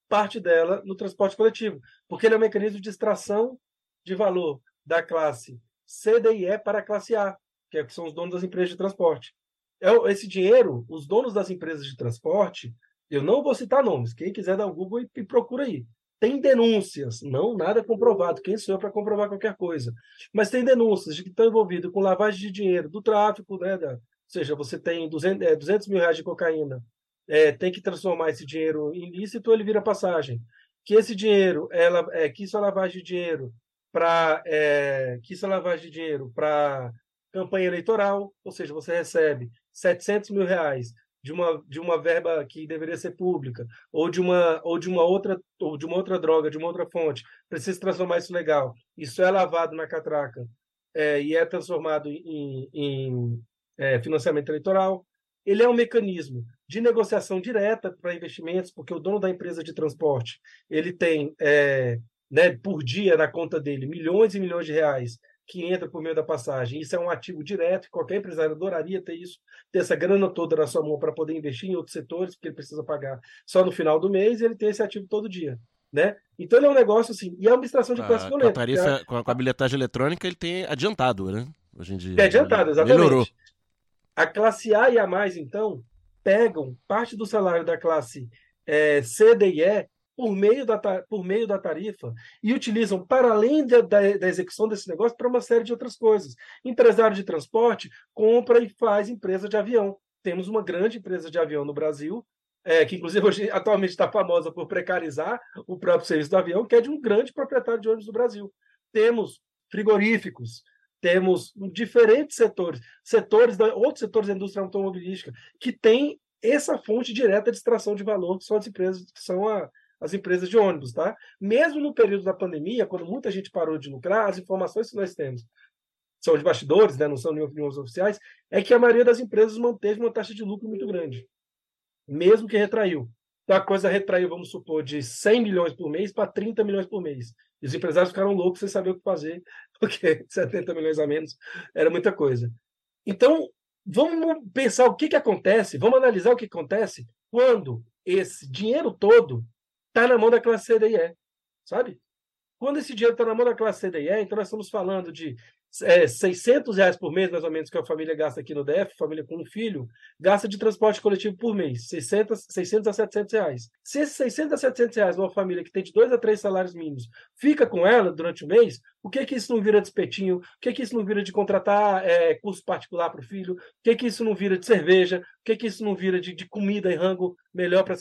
parte dela no transporte coletivo, porque ele é um mecanismo de extração de valor da classe C, D e E para a classe A, que, é, que são os donos das empresas de transporte. É, esse dinheiro, os donos das empresas de transporte, eu não vou citar nomes, quem quiser dar o Google e, procura aí. Tem denúncias, não nada comprovado, quem sou eu para comprovar qualquer coisa, mas tem denúncias de que estão envolvidos com lavagem de dinheiro, do tráfico, né, da, ou seja, você tem 200, é, 200 mil reais de cocaína, é, tem que transformar esse dinheiro em lícito, ele vira passagem. Que esse dinheiro, ela, é, que isso é lavagem de dinheiro para é, que isso é lavagem de dinheiro para campanha eleitoral, ou seja, você recebe 700 mil reais de uma, de uma verba que deveria ser pública, ou de uma, ou de uma outra, ou de uma outra droga, de uma outra fonte, precisa transformar isso legal. Isso é lavado na catraca é, e é transformado em, em é, financiamento eleitoral. Ele é um mecanismo de negociação direta para investimentos, porque o dono da empresa de transporte ele tem é, né, por dia na conta dele milhões e milhões de reais que entra por meio da passagem. Isso é um ativo direto, qualquer empresário adoraria ter isso, ter essa grana toda na sua mão para poder investir em outros setores, porque ele precisa pagar só no final do mês e ele tem esse ativo todo dia. Né? Então ele é um negócio assim, e é uma extração de classe Ah, com, a violenta. tarifa, com, a, com a bilhetagem eletrônica, ele tem adiantado, né? Hoje em dia. É adiantado, exatamente. Melhorou. A classe A e A mais, então, pegam parte do salário da classe eh, C, D e E por meio da, por meio da tarifa e utilizam, para além da, da, da execução desse negócio, para uma série de outras coisas. Empresário de transporte compra e faz empresa de avião. Temos uma grande empresa de avião no Brasil, eh, que inclusive hoje atualmente está famosa por precarizar o próprio serviço do avião, que é de um grande proprietário de ônibus do Brasil. Temos frigoríficos, temos diferentes setores, setores da, outros setores da indústria automobilística, que têm essa fonte direta de extração de valor, que são as empresas, que são a- as empresas de ônibus, tá? Mesmo no período da pandemia, quando muita gente parou de lucrar, as informações que nós temos são de bastidores, né, não são nenhuma oficiais, é que a maioria das empresas manteve uma taxa de lucro muito grande, mesmo que retraiu. Então a coisa retraiu, vamos supor, de 100 milhões por mês para 30 milhões por mês. E os empresários ficaram loucos sem saber o que fazer, porque 70 milhões a menos era muita coisa. Então, vamos pensar o que, que acontece, vamos analisar o que acontece quando esse dinheiro todo está na mão da classe C, D e E, sabe? Quando esse dinheiro está na mão da classe C, D e E, então nós estamos falando de é, 600 reais por mês, mais ou menos, que a família gasta aqui no DF, família com um filho, gasta de transporte coletivo por mês, 600, 600 a 700 reais. Se esses 600 a 700 reais uma família que tem de dois a três salários mínimos fica com ela durante o mês, o que que isso não vira de espetinho? O que que isso não vira de contratar é, curso particular para o filho? O que que isso não vira de cerveja? O que que isso não vira de, de comida e rango melhor para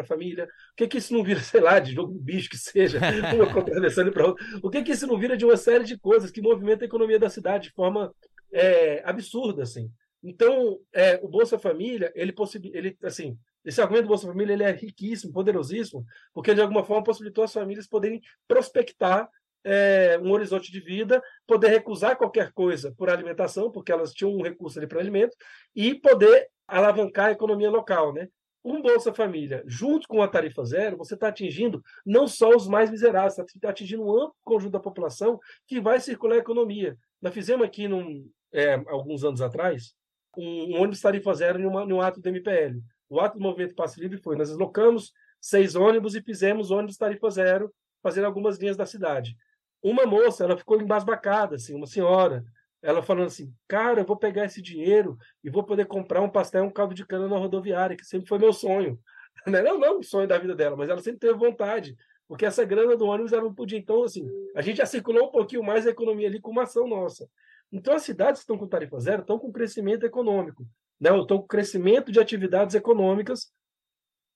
a família? O que que isso não vira, sei lá, de jogo de bicho que seja, uma contradição para outra? O que que isso não vira de uma série de coisas que movimentam a economia da cidade de forma é, absurda, assim? Então, é, o Bolsa Família, ele, ele assim, esse argumento do Bolsa Família ele é riquíssimo, poderosíssimo, porque de alguma forma possibilitou as famílias poderem prospectar é, um horizonte de vida, poder recusar qualquer coisa por alimentação, porque elas tinham um recurso ali para alimento, e poder alavancar a economia local, né? Um Bolsa Família, junto com a tarifa zero, você está atingindo não só os mais miseráveis, está atingindo um amplo conjunto da população que vai circular a economia. Nós fizemos aqui, num, é, alguns anos atrás, um, um ônibus tarifa zero em, uma, em um ato do MPL. O ato do Movimento Passe Livre foi: nós deslocamos seis ônibus e fizemos ônibus tarifa zero, fazendo algumas linhas da cidade. Uma moça, ela ficou embasbacada, assim, uma senhora, ela falando assim: cara, eu vou pegar esse dinheiro e vou poder comprar um pastel e um caldo de cana na rodoviária, que sempre foi meu sonho. Não, é não o sonho da vida dela, mas ela sempre teve vontade, porque essa grana do ônibus ela não podia. Então, assim, a gente já circulou um pouquinho mais a economia ali com uma ação nossa. Então, as cidades que estão com tarifa zero estão com crescimento econômico, né? estão com crescimento de atividades econômicas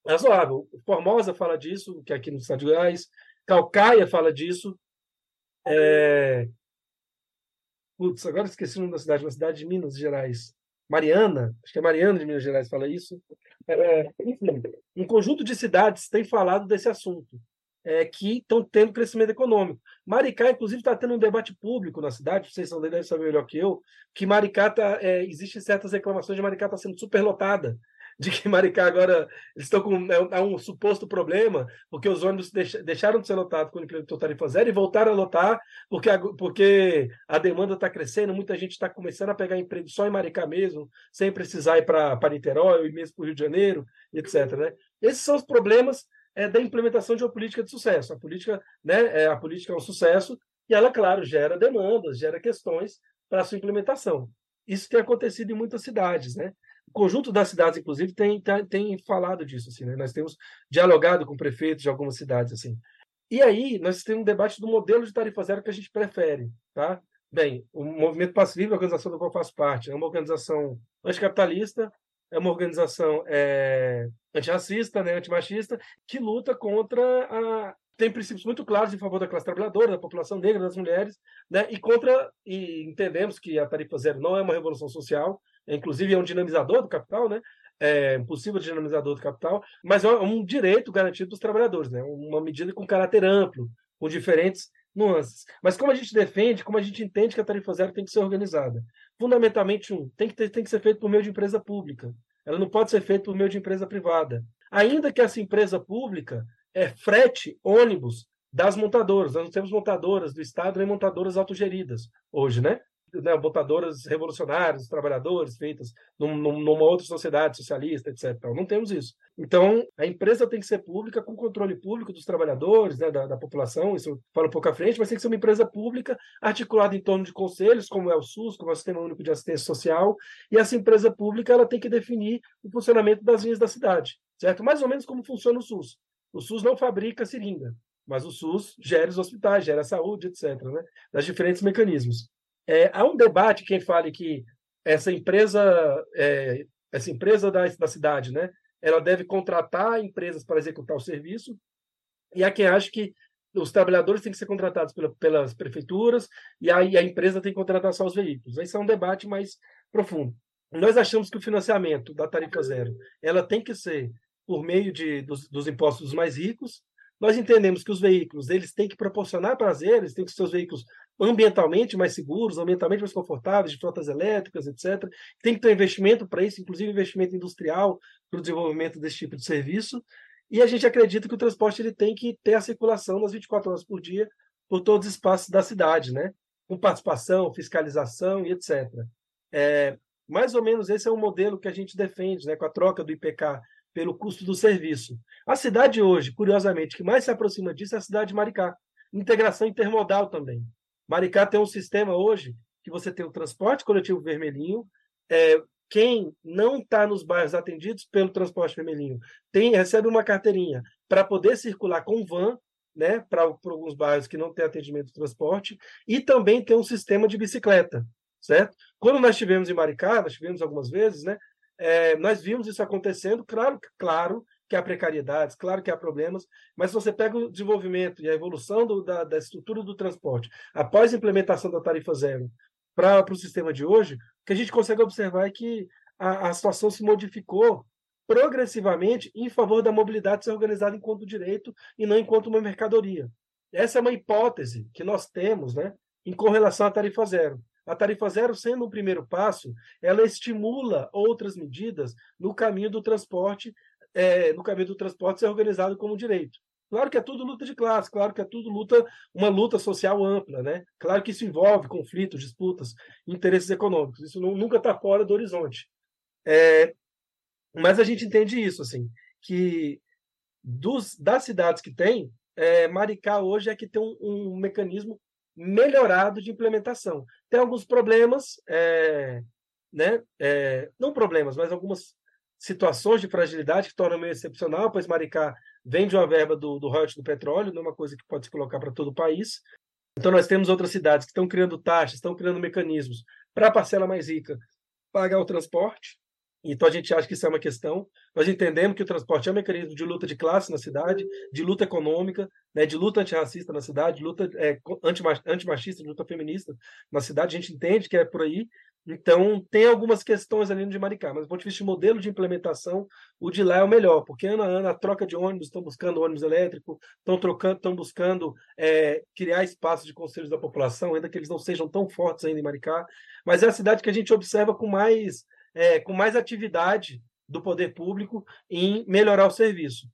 razoável. Formosa fala disso, que é aqui no estado de Goiás, Calcaia fala disso. É... Putz, agora esqueci o nome da cidade, uma cidade de Minas Gerais. Mariana, acho que é Mariana de Minas Gerais fala isso. É, enfim, um conjunto de cidades tem falado desse assunto é, que estão tendo crescimento econômico. Maricá, inclusive, está tendo um debate público na cidade, vocês são devem saber melhor que eu, que Maricá tá, é, existem certas reclamações de Maricá está sendo superlotada, de que Maricá agora eles estão com é, um suposto problema, porque os ônibus deix, deixaram de ser lotados quando implementou tarifa zero e voltaram a lotar porque a, porque a demanda está crescendo, muita gente está começando a pegar emprego só em Maricá mesmo, sem precisar ir para Niterói e mesmo para o Rio de Janeiro, etc. Né? Esses são os problemas é, da implementação de uma política de sucesso. A política, né, é, a política é um sucesso e ela, claro, gera demandas, gera questões para a sua implementação. Isso tem acontecido em muitas cidades, né? O conjunto das cidades, inclusive, tem, tem, tem falado disso, assim, né? Nós temos dialogado com prefeitos de algumas cidades, assim. E aí, nós temos um debate do modelo de tarifa zero que a gente prefere, tá? Bem, o Movimento Passo Livre, a organização do qual eu faço parte, é uma organização anticapitalista, é uma organização é, antirracista, né, antimachista, que luta contra a. tem princípios muito claros em favor da classe trabalhadora, da população negra, das mulheres, né, e contra. E entendemos que a tarifa zero não é uma revolução social, é, inclusive é um dinamizador do capital, né? É um possível dinamizador do capital, mas é um direito garantido dos trabalhadores, né? Uma medida com caráter amplo, com diferentes nuances. Mas como a gente defende, como a gente entende que a tarifa zero tem que ser organizada? Fundamentalmente, um, tem que, ter, tem que ser feito por meio de empresa pública. Ela não pode ser feita por meio de empresa privada. Ainda que essa empresa pública é frete ônibus das montadoras. Nós não temos montadoras do Estado nem montadoras autogeridas hoje, né? Né, botadoras revolucionárias, trabalhadores, feitas num, numa outra sociedade socialista, etc. Não temos isso. Então, a empresa tem que ser pública, com controle público dos trabalhadores, né, da, da, população, isso eu falo um pouco à frente, mas tem que ser uma empresa pública articulada em torno de conselhos, como é o SUS, como é o Sistema Único de Assistência Social, e essa empresa pública ela tem que definir o funcionamento das linhas da cidade, certo? Mais ou menos como funciona o SUS. O SUS não fabrica seringa, mas o SUS gera os hospitais, gera a saúde, etc., né? Das diferentes mecanismos. É, há um debate quem fale que essa empresa, é, essa empresa da, da cidade, né, ela deve contratar empresas para executar o serviço, e há quem acha que os trabalhadores têm que ser contratados pela, pelas prefeituras e aí a empresa tem que contratar só os veículos. Esse é um debate mais profundo. Nós achamos que o financiamento da tarifa zero ela tem que ser por meio de, dos, dos impostos mais ricos. Nós entendemos que os veículos eles têm que proporcionar prazeres, têm que ser os veículos ambientalmente mais seguros, ambientalmente mais confortáveis, de frotas elétricas, etc. Tem que ter investimento para isso, inclusive investimento industrial para o desenvolvimento desse tipo de serviço. E a gente acredita que o transporte ele tem que ter a circulação nas 24 horas por dia por todos os espaços da cidade, né? com participação, fiscalização e etc. É, mais ou menos esse é o modelo que a gente defende, né? com a troca do IPK pelo custo do serviço. A cidade hoje, curiosamente, que mais se aproxima disso é a cidade de Maricá. integração intermodal também. Maricá tem um sistema hoje que você tem o transporte coletivo vermelhinho, é, quem não está nos bairros atendidos pelo transporte vermelhinho tem recebe uma carteirinha para poder circular com van, né, para alguns bairros que não tem atendimento de transporte, e também tem um sistema de bicicleta, certo? Quando nós tivemos em Maricá, nós tivemos algumas vezes, né, é, nós vimos isso acontecendo, claro, claro que há precariedades, claro que há problemas, mas se você pega o desenvolvimento e a evolução do, da, da estrutura do transporte após a implementação da tarifa zero para o sistema de hoje, o que a gente consegue observar é que a, a situação se modificou progressivamente em favor da mobilidade ser organizada enquanto direito e não enquanto uma mercadoria. Essa é uma hipótese que nós temos né, em correlação à tarifa zero. A tarifa zero, sendo um primeiro passo, ela estimula outras medidas no caminho do transporte é, no caminho do transporte ser organizado como direito. Claro que é tudo luta de classe, claro que é tudo luta, uma luta social ampla, né? Claro que isso envolve conflitos, disputas, interesses econômicos. Isso não, nunca está fora do horizonte. É, mas a gente entende isso, assim, que dos, das cidades que tem, é, Maricá hoje é que tem um, um, mecanismo melhorado de implementação. Tem alguns problemas, é, né? É, não problemas, mas algumas situações de fragilidade que tornam meio excepcional, pois Maricá vem de uma verba do, do royalties do petróleo, não é uma coisa que pode se colocar para todo o país. Então, nós temos outras cidades que estão criando taxas, estão criando mecanismos para a parcela mais rica pagar o transporte. Então, a gente acha que isso é uma questão. Nós entendemos que o transporte é um mecanismo de luta de classe na cidade, de luta econômica, né, de luta antirracista na cidade, de luta é, antimachista, de luta feminista na cidade. A gente entende que é por aí, então, tem algumas questões ali no de Maricá, mas do ponto de vista de modelo de implementação, o de lá é o melhor, porque ano a ano a troca de ônibus, estão buscando ônibus elétrico, estão trocando, estão buscando é, criar espaços de conselhos da população, ainda que eles não sejam tão fortes ainda em Maricá, mas é a cidade que a gente observa com mais, é, com mais atividade do poder público em melhorar o serviço.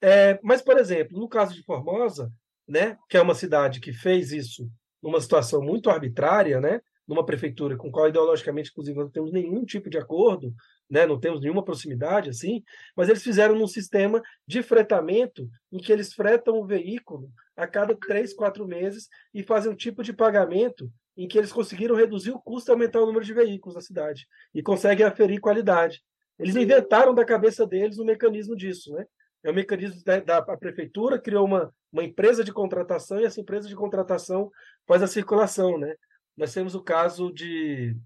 É, mas, por exemplo, no caso de Formosa, né, que é uma cidade que fez isso numa situação muito arbitrária, né, numa prefeitura com qual ideologicamente, inclusive, não temos nenhum tipo de acordo, né, não temos nenhuma proximidade assim, mas eles fizeram num sistema de fretamento em que eles fretam o veículo a cada três, quatro meses e fazem um tipo de pagamento em que eles conseguiram reduzir o custo e aumentar o número de veículos na cidade e conseguem aferir qualidade. Eles inventaram da cabeça deles um mecanismo disso, né? É um mecanismo da, da a prefeitura criou uma, uma empresa de contratação e essa empresa de contratação faz a circulação, né? Nós temos o caso de,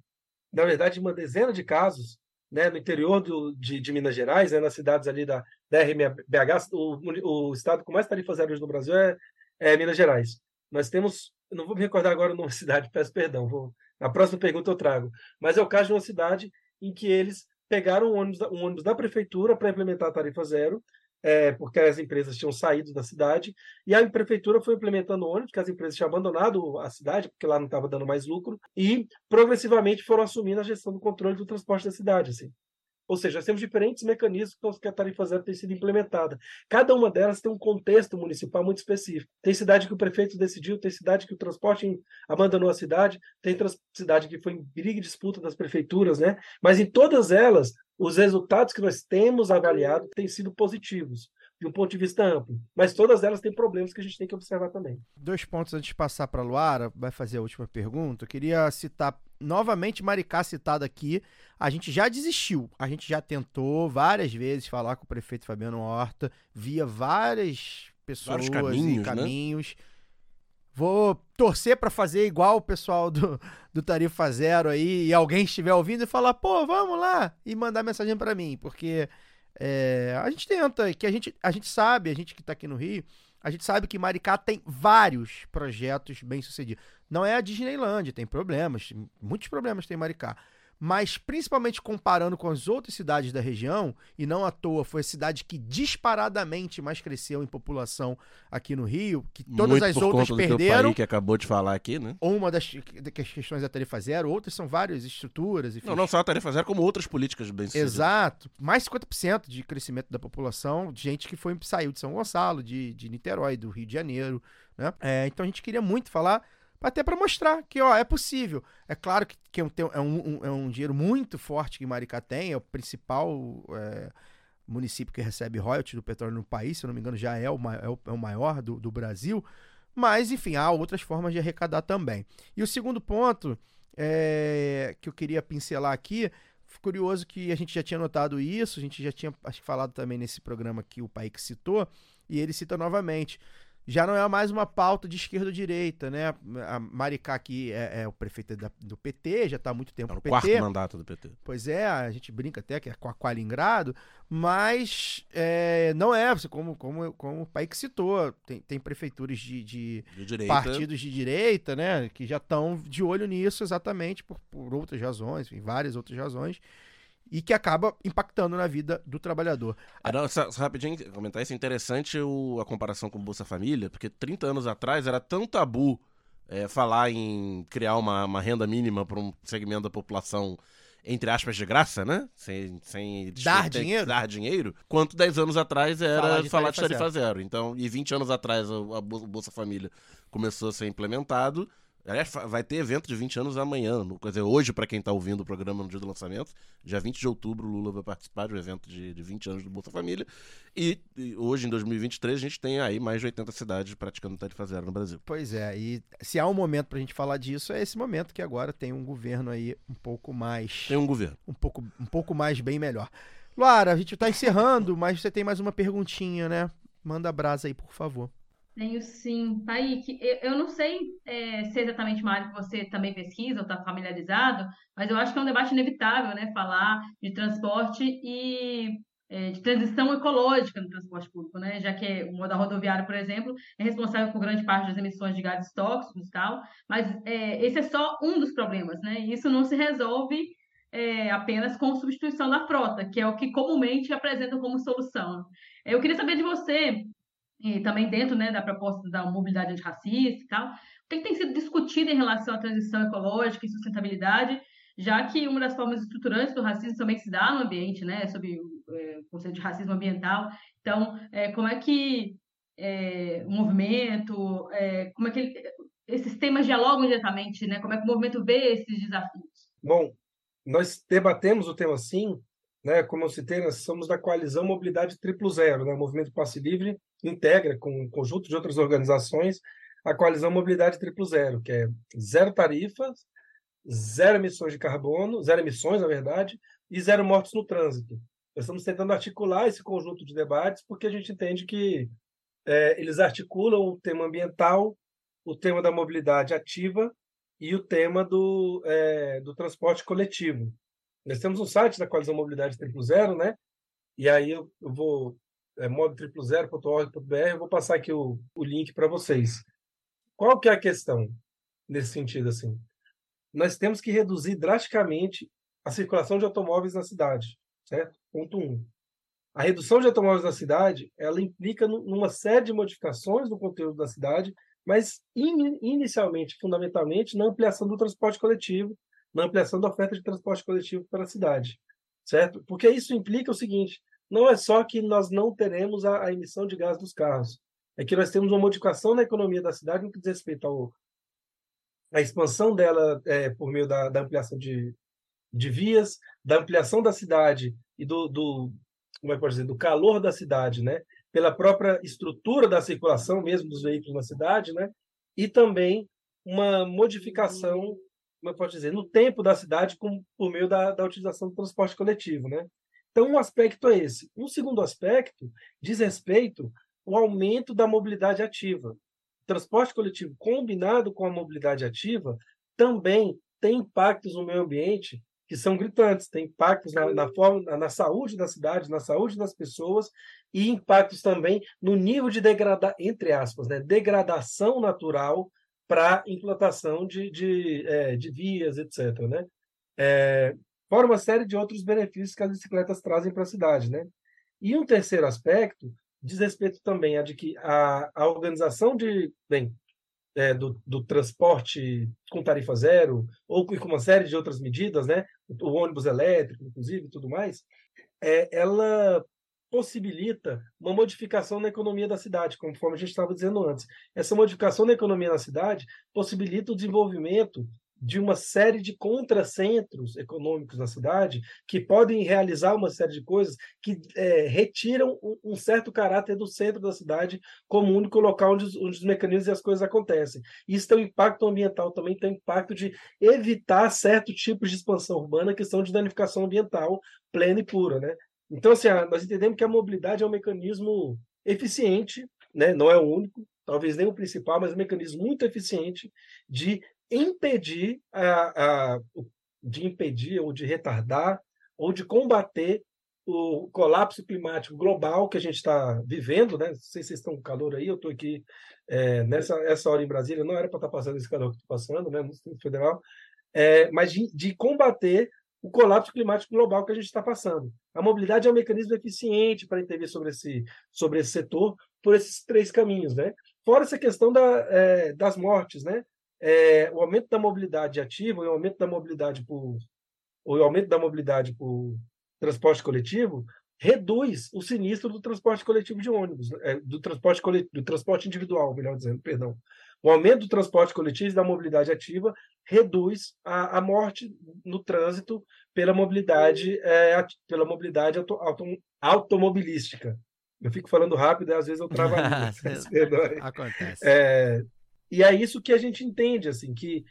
na verdade, uma dezena de casos né, no interior do, de, de, Minas Gerais, né, nas cidades ali da, da RMBH, o, o estado com mais tarifas zero no Brasil é, é, Minas Gerais. Nós temos, não vou me recordar agora numa cidade, peço perdão, vou, na próxima pergunta eu trago, mas é o caso de uma cidade em que eles pegaram um ônibus, um ônibus da prefeitura para implementar a tarifa zero é, porque as empresas tinham saído da cidade, e a prefeitura foi implementando ônibus, que as empresas tinham abandonado a cidade, porque lá não estava dando mais lucro, e progressivamente foram assumindo a gestão do controle do transporte da cidade. Assim. Ou seja, nós temos diferentes mecanismos que a tarifa zero tem sido implementada. Cada uma delas tem um contexto municipal muito específico. Tem cidade que o prefeito decidiu, tem cidade que o transporte abandonou a cidade, tem cidade que foi em briga e disputa das prefeituras, né? Mas em todas elas, os resultados que nós temos avaliado têm sido positivos de um ponto de vista amplo. Mas todas elas têm problemas que a gente tem que observar também. Dois pontos antes de passar para a Luara, vai fazer a última pergunta. Eu queria citar novamente Maricá citado aqui. A gente já desistiu. A gente já tentou várias vezes falar com o prefeito Fabiano Horta, via várias pessoas vários caminhos, e caminhos. Né? Vou torcer para fazer igual o pessoal do, do Tarifa Zero aí e alguém estiver ouvindo e falar, pô, vamos lá e mandar mensagem para mim, porque é, a gente tenta, que a gente, a gente sabe, a gente que tá aqui no Rio, a gente sabe que Maricá tem vários projetos bem sucedidos. Não é a Disneyland, tem problemas, muitos problemas tem Maricá mas principalmente comparando com as outras cidades da região, e não à toa foi a cidade que disparadamente mais cresceu em população aqui no Rio, que todas Muito as por outras conta perderam. Que acabou de falar aqui, né? Uma das, das questões da tarifa zero, outras são várias estruturas. Enfim. Não, não só a tarifa zero, como outras políticas bem sucedidas. Exato. Mais 50% de crescimento da população, de gente que foi, saiu de São Gonçalo, de, de Niterói, do Rio de Janeiro. Né? É, então a gente queria muito falar até para mostrar que ó, é possível. É claro que, que é, um, um, é um dinheiro muito forte que Maricá tem, é o principal é, município que recebe royalties do petróleo no país, se eu não me engano, já é o, é o, é o maior do, do Brasil. Mas, enfim, há outras formas de arrecadar também. E o segundo ponto é, que eu queria pincelar aqui, curioso que a gente já tinha notado isso, a gente já tinha acho, falado também nesse programa que o pai que citou, e ele cita novamente já não é mais uma pauta de esquerda ou direita, né? A Maricá aqui é, é o prefeito da, do PT, já está há muito tempo É no o PT. quarto mandato do PT. Pois é, a gente brinca até que é com a Qualingrado, mas é, não é, como, como, como o pai que citou, tem, tem prefeituras de, de De partidos de direita, né, que já estão de olho nisso exatamente por, por outras razões, enfim, várias outras razões, e que acaba impactando na vida do trabalhador. Ah, não, só, só rapidinho comentar isso. É interessante o- a comparação com o Bolsa Família, porque 30 anos atrás era tão tabu é, falar em criar uma, uma renda mínima para um segmento da população, entre aspas, de graça, né? Sem, sem Dar dinheiro? Dar dinheiro. Quanto 10 anos atrás era Falar falar de de, tarifa tarifa zero. Então, e 20 anos atrás o a Bolsa Família começou a ser implementado. Aliás, vai ter evento de 20 anos amanhã. no- Quer dizer, hoje, para quem tá ouvindo o programa no dia do lançamento, dia 20 de outubro, o Lula vai participar de um evento de, de 20 anos do Bolsa Família. E, e hoje, em 2023, a gente tem aí mais de 80 cidades praticando tarifa zero no Brasil. Pois é, e se há um momento pra gente falar disso, é esse momento que agora tem um governo aí um pouco mais Tem um governo. um pouco, um pouco mais bem melhor. Luara, a gente tá encerrando, mas você tem mais uma perguntinha, né? Manda a brasa aí, por favor. Tenho sim. Paik, eu, eu não sei é, se é exatamente uma área que você também pesquisa ou está familiarizado, mas eu acho que é um debate inevitável, né? Falar de transporte e é, de transição ecológica no transporte público, né? Já que o modal rodoviário, por exemplo, é responsável por grande parte das emissões de gases tóxicos e tal, mas é, esse é só um dos problemas, né? E isso não se resolve é, apenas com substituição da frota, que é o que comumente apresentam como solução. Eu queria saber de você, e também dentro né, da proposta da mobilidade antirracista e tal, o que, que tem sido discutido em relação à transição ecológica e sustentabilidade, já que uma das formas estruturantes do racismo também se dá no ambiente, né, sobre o é, conceito de racismo ambiental. Então, é, como é que é, o movimento, é, como é que ele- esses temas dialogam diretamente, né? Como é que o movimento vê esses desafios? Bom, nós debatemos o tema sim, né? Como eu citei, nós somos da coalizão Mobilidade Triplo Zero, né? O Movimento Passe Livre integra com um conjunto de outras organizações a coalizão Mobilidade Triplo Zero, que é zero tarifas, zero emissões de carbono, zero emissões, na verdade, e zero mortes no trânsito. Nós estamos tentando articular esse conjunto de debates porque a gente entende que eh, eles articulam o tema ambiental, o tema da mobilidade ativa e o tema do, eh, do transporte coletivo. Nós temos um site da Coalizão Mobilidade Triplo Zero, né? E aí eu, eu vou, é modotriplozero.org.br, eu vou passar aqui o, o link para vocês. Qual que é a questão nesse sentido, assim? Nós temos que reduzir drasticamente a circulação de automóveis na cidade, certo? Ponto um. A redução de automóveis na cidade, ela implica nu- numa série de modificações do conteúdo da cidade, mas in- inicialmente, fundamentalmente, na ampliação do transporte coletivo, na ampliação da oferta de transporte coletivo para a cidade, certo? Porque isso implica o seguinte: não é só que nós não teremos a, a emissão de gás dos carros, é que nós temos uma modificação na economia da cidade no que diz respeito ao, à expansão dela é, por meio da, da ampliação de, de vias, da ampliação da cidade e do, do como é que dizer, do calor da cidade, né? Pela própria estrutura da circulação mesmo dos veículos na cidade, né? E também uma modificação, como eu posso dizer, no tempo da cidade com, por meio da, da utilização do transporte coletivo, né? Então, um aspecto é esse. Um segundo aspecto diz respeito ao aumento da mobilidade ativa. O transporte coletivo combinado com a mobilidade ativa também tem impactos no meio ambiente que são gritantes, tem impactos na, na forma, na, saúde da cidade, na saúde das pessoas e impactos também no nível de degradação, entre aspas, né, degradação natural para implantação de, de, é, de vias, etc. Né? É, fora uma série de outros benefícios que as bicicletas trazem para a cidade. Né? E um terceiro aspecto diz respeito também a de que a, a organização de, bem, é, do, do transporte com tarifa zero, ou com uma série de outras medidas, né? o ônibus elétrico, inclusive, tudo mais, é, ela possibilita uma modificação na economia da cidade, conforme a gente estava dizendo antes. Essa modificação na economia da cidade possibilita o desenvolvimento de uma série de contracentros econômicos na cidade que podem realizar uma série de coisas que é, retiram um, certo caráter do centro da cidade como único local onde, onde os mecanismos e as coisas acontecem. Isso tem um impacto ambiental também, tem um impacto de evitar certos tipos de expansão urbana que são de danificação ambiental plena e pura. Né? Então, assim, nós entendemos que a mobilidade é um mecanismo eficiente, né? não é o único, talvez nem o principal, mas um mecanismo muito eficiente de impedir a, a, de impedir ou de retardar ou de combater o colapso climático global que a gente está vivendo, né? Não sei se vocês estão com calor aí, eu estou aqui é, nessa essa hora em Brasília, não era para estar tá passando esse calor que estou passando, né? No Distrito Federal, é, mas de, de, combater o colapso climático global que a gente está passando. A mobilidade é um mecanismo eficiente para intervir sobre esse, sobre esse setor por esses três caminhos, né? Fora essa questão da, é, das mortes, né? é, o aumento da mobilidade ativa e o aumento da mobilidade por o aumento da mobilidade por transporte coletivo reduz o sinistro do transporte coletivo de ônibus, é, do transporte do transporte individual, melhor dizendo, perdão. O aumento do transporte coletivo e da mobilidade ativa reduz a, a morte no trânsito pela mobilidade é, pela mobilidade auto, auto, automobilística. Eu fico falando rápido e às vezes eu travo a Acontece. É, e é isso que a gente entende, assim, que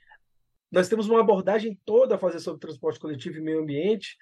nós temos uma abordagem toda a fazer sobre transporte coletivo e meio ambiente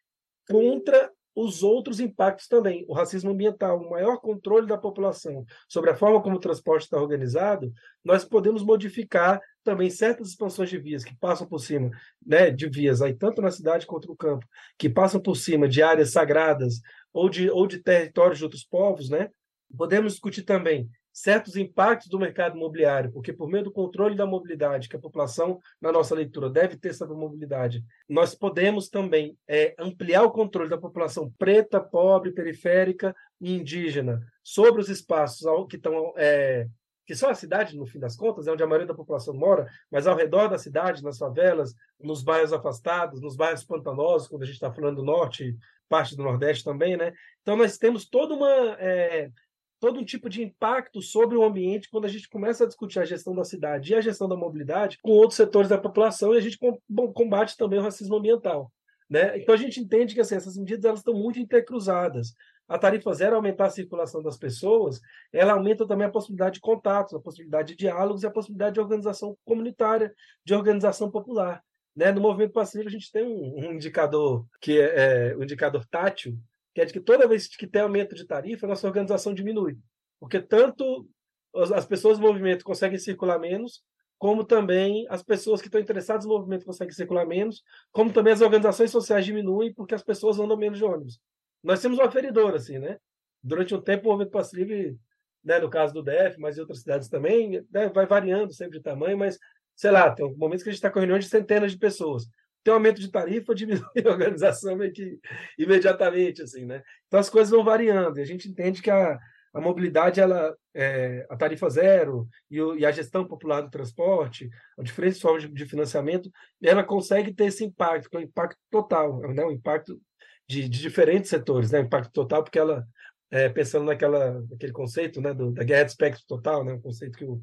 contra os outros impactos também. O racismo ambiental, o maior controle da população sobre a forma como o transporte está organizado, nós podemos modificar também certas expansões de vias que passam por cima né, de vias, aí tanto na cidade quanto no campo, que passam por cima de áreas sagradas ou de, ou de territórios de outros povos, né? Podemos discutir também certos impactos do mercado imobiliário, porque por meio do controle da mobilidade, que a população, na nossa leitura, deve ter sobre mobilidade, nós podemos também é, ampliar o controle da população preta, pobre, periférica e indígena sobre os espaços que estão é, que são a cidade, no fim das contas, é onde a maioria da população mora, mas ao redor da cidade, nas favelas, nos bairros afastados, nos bairros pantanosos, quando a gente está falando do norte, parte do nordeste também, né? Então nós temos toda uma é, todo um tipo de impacto sobre o ambiente quando a gente começa a discutir a gestão da cidade e a gestão da mobilidade com outros setores da população e a gente combate também o racismo ambiental. Né? Então a gente entende que assim, essas medidas elas estão muito intercruzadas. A tarifa zero aumentar a circulação das pessoas, ela aumenta também a possibilidade de contatos, a possibilidade de diálogos e a possibilidade de organização comunitária, de organização popular. Né? No movimento pacífico a gente tem um, um indicador que é, é o indicador tátil, que é de que toda vez que tem aumento de tarifa, a nossa organização diminui. Porque tanto as pessoas do movimento conseguem circular menos, como também as pessoas que estão interessadas no movimento conseguem circular menos, como também as organizações sociais diminuem porque as pessoas andam menos de ônibus. Nós temos uma feridora, assim, né? Durante um tempo, o movimento passo livre, né, no caso do DF, mas em outras cidades também, né, vai variando sempre de tamanho, mas, sei lá, tem momentos que a gente está com reuniões de centenas de pessoas tem um aumento de tarifa, diminui a organização meio que imediatamente, assim, né? Então as coisas vão variando e a gente entende que a, a mobilidade, ela, é, a tarifa zero e, o, e, a gestão popular do transporte, a diferentes formas de, de, financiamento, ela consegue ter esse impacto, que é um impacto total, né? um impacto de, de diferentes setores, né? um impacto total, porque ela, é, pensando naquela, naquele conceito né? Do, da guerra de espectro total, né? um conceito que o,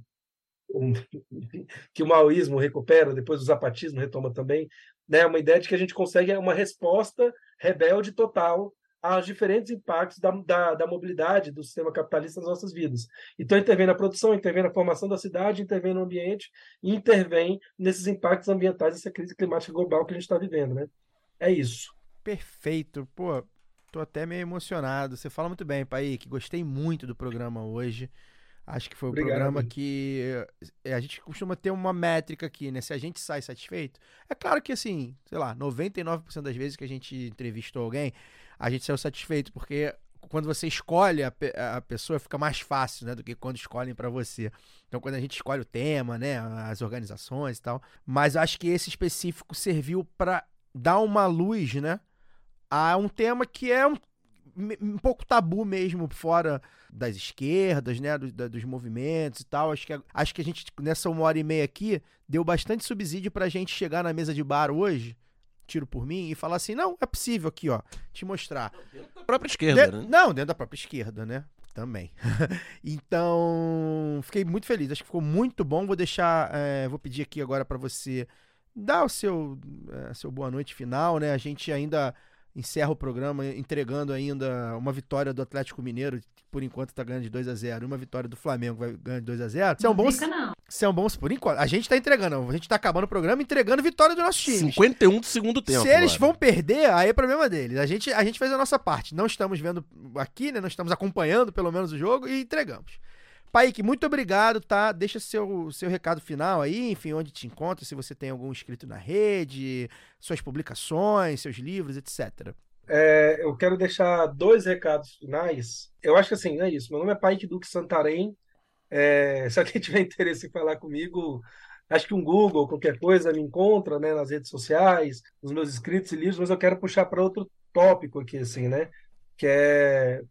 que o maoísmo recupera, depois o zapatismo retoma também, né? Uma ideia de que a gente consegue uma resposta rebelde total aos diferentes impactos da, da, da, mobilidade do sistema capitalista nas nossas vidas. Então, intervém na produção, intervém na formação da cidade, intervém no ambiente intervém nesses impactos ambientais dessa crise climática global que a gente está vivendo, né? É isso. Perfeito. Pô, tô até meio emocionado. Você fala muito bem, Pai, que gostei muito do programa hoje. Acho que foi o Obrigado. programa que é, a gente costuma ter uma métrica aqui, né? Se a gente sai satisfeito. É claro que, assim, sei lá, 99% das vezes que a gente entrevistou alguém, a gente saiu satisfeito, porque quando você escolhe a, a pessoa fica mais fácil, né? Do que quando escolhem para você. Então, quando a gente escolhe o tema, né? As organizações e tal. Mas acho que esse específico serviu para dar uma luz, né? A um tema que é um um pouco tabu mesmo fora das esquerdas, né, do, da, dos movimentos e tal. Acho que, acho que a gente, nessa uma hora e meia aqui, deu bastante subsídio pra gente chegar na mesa de bar hoje, tiro por mim, e falar assim, não, é possível aqui, ó, te mostrar. Dentro da própria esquerda, de, né? Não, dentro da própria esquerda, né? Também. então, fiquei muito feliz. Acho que ficou muito bom. Vou deixar, é, vou pedir aqui agora para você dar o seu, é, seu boa noite final, né? A gente ainda encerra o programa entregando ainda uma vitória do Atlético Mineiro, que por enquanto tá ganhando de 2 a 0 e uma vitória do Flamengo vai ganhando de 2 a 0 São bons, Fica não. são bons por enquanto. A gente tá entregando, a gente tá acabando o programa entregando vitória do nosso time. 51 do segundo tempo. Se eles agora. vão perder, aí é problema deles. A gente, a gente fez a nossa parte. Não estamos vendo aqui, né? Não estamos acompanhando pelo menos o jogo e entregamos. Paik, muito obrigado, tá? Deixa seu, seu recado final aí, enfim, onde te encontra, se você tem algum inscrito na rede, suas publicações, seus livros, etc. É, eu quero deixar dois recados finais. Eu acho que assim, é isso. Meu nome é Paik Duque Santarém. É, se alguém tiver interesse em falar comigo, acho que um Google, qualquer coisa, me encontra, né, nas redes sociais, nos meus escritos e livros, mas eu quero puxar para outro tópico aqui, assim, né? Que é,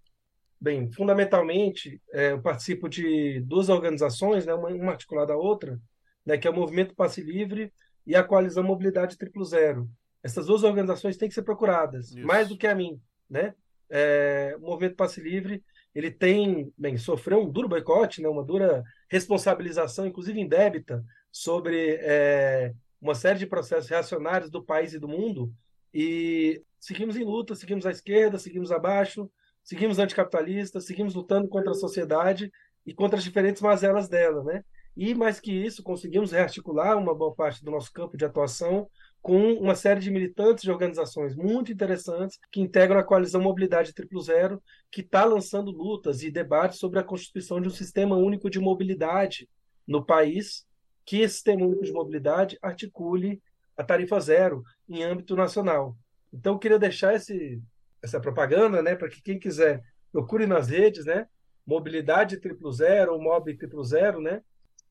bem, fundamentalmente, é, eu participo de duas organizações, né, uma, uma articulada à outra, né, que é o Movimento Passe Livre e a Coalizão Mobilidade Triplo Zero. Essas duas organizações têm que ser procuradas, Isso. mais do que a mim, né? É, o Movimento Passe Livre, ele tem, bem, sofreu um duro boicote, né, uma dura responsabilização, inclusive indébita, sobre é, uma série de processos reacionários do país e do mundo, e seguimos em luta, seguimos à esquerda, seguimos abaixo, seguimos anticapitalistas, seguimos lutando contra a sociedade e contra as diferentes mazelas dela, né? E mais que isso, conseguimos rearticular uma boa parte do nosso campo de atuação com uma série de militantes de organizações muito interessantes que integram a coalizão Mobilidade Triplo Zero, que está lançando lutas e debates sobre a constituição de um sistema único de mobilidade no país, que esse sistema único de mobilidade articule a tarifa zero em âmbito nacional. Então, eu queria deixar esse, essa propaganda, né, para que quem quiser procure nas redes, né, Mobilidade Triplo Zero Mob Triplo Zero, né,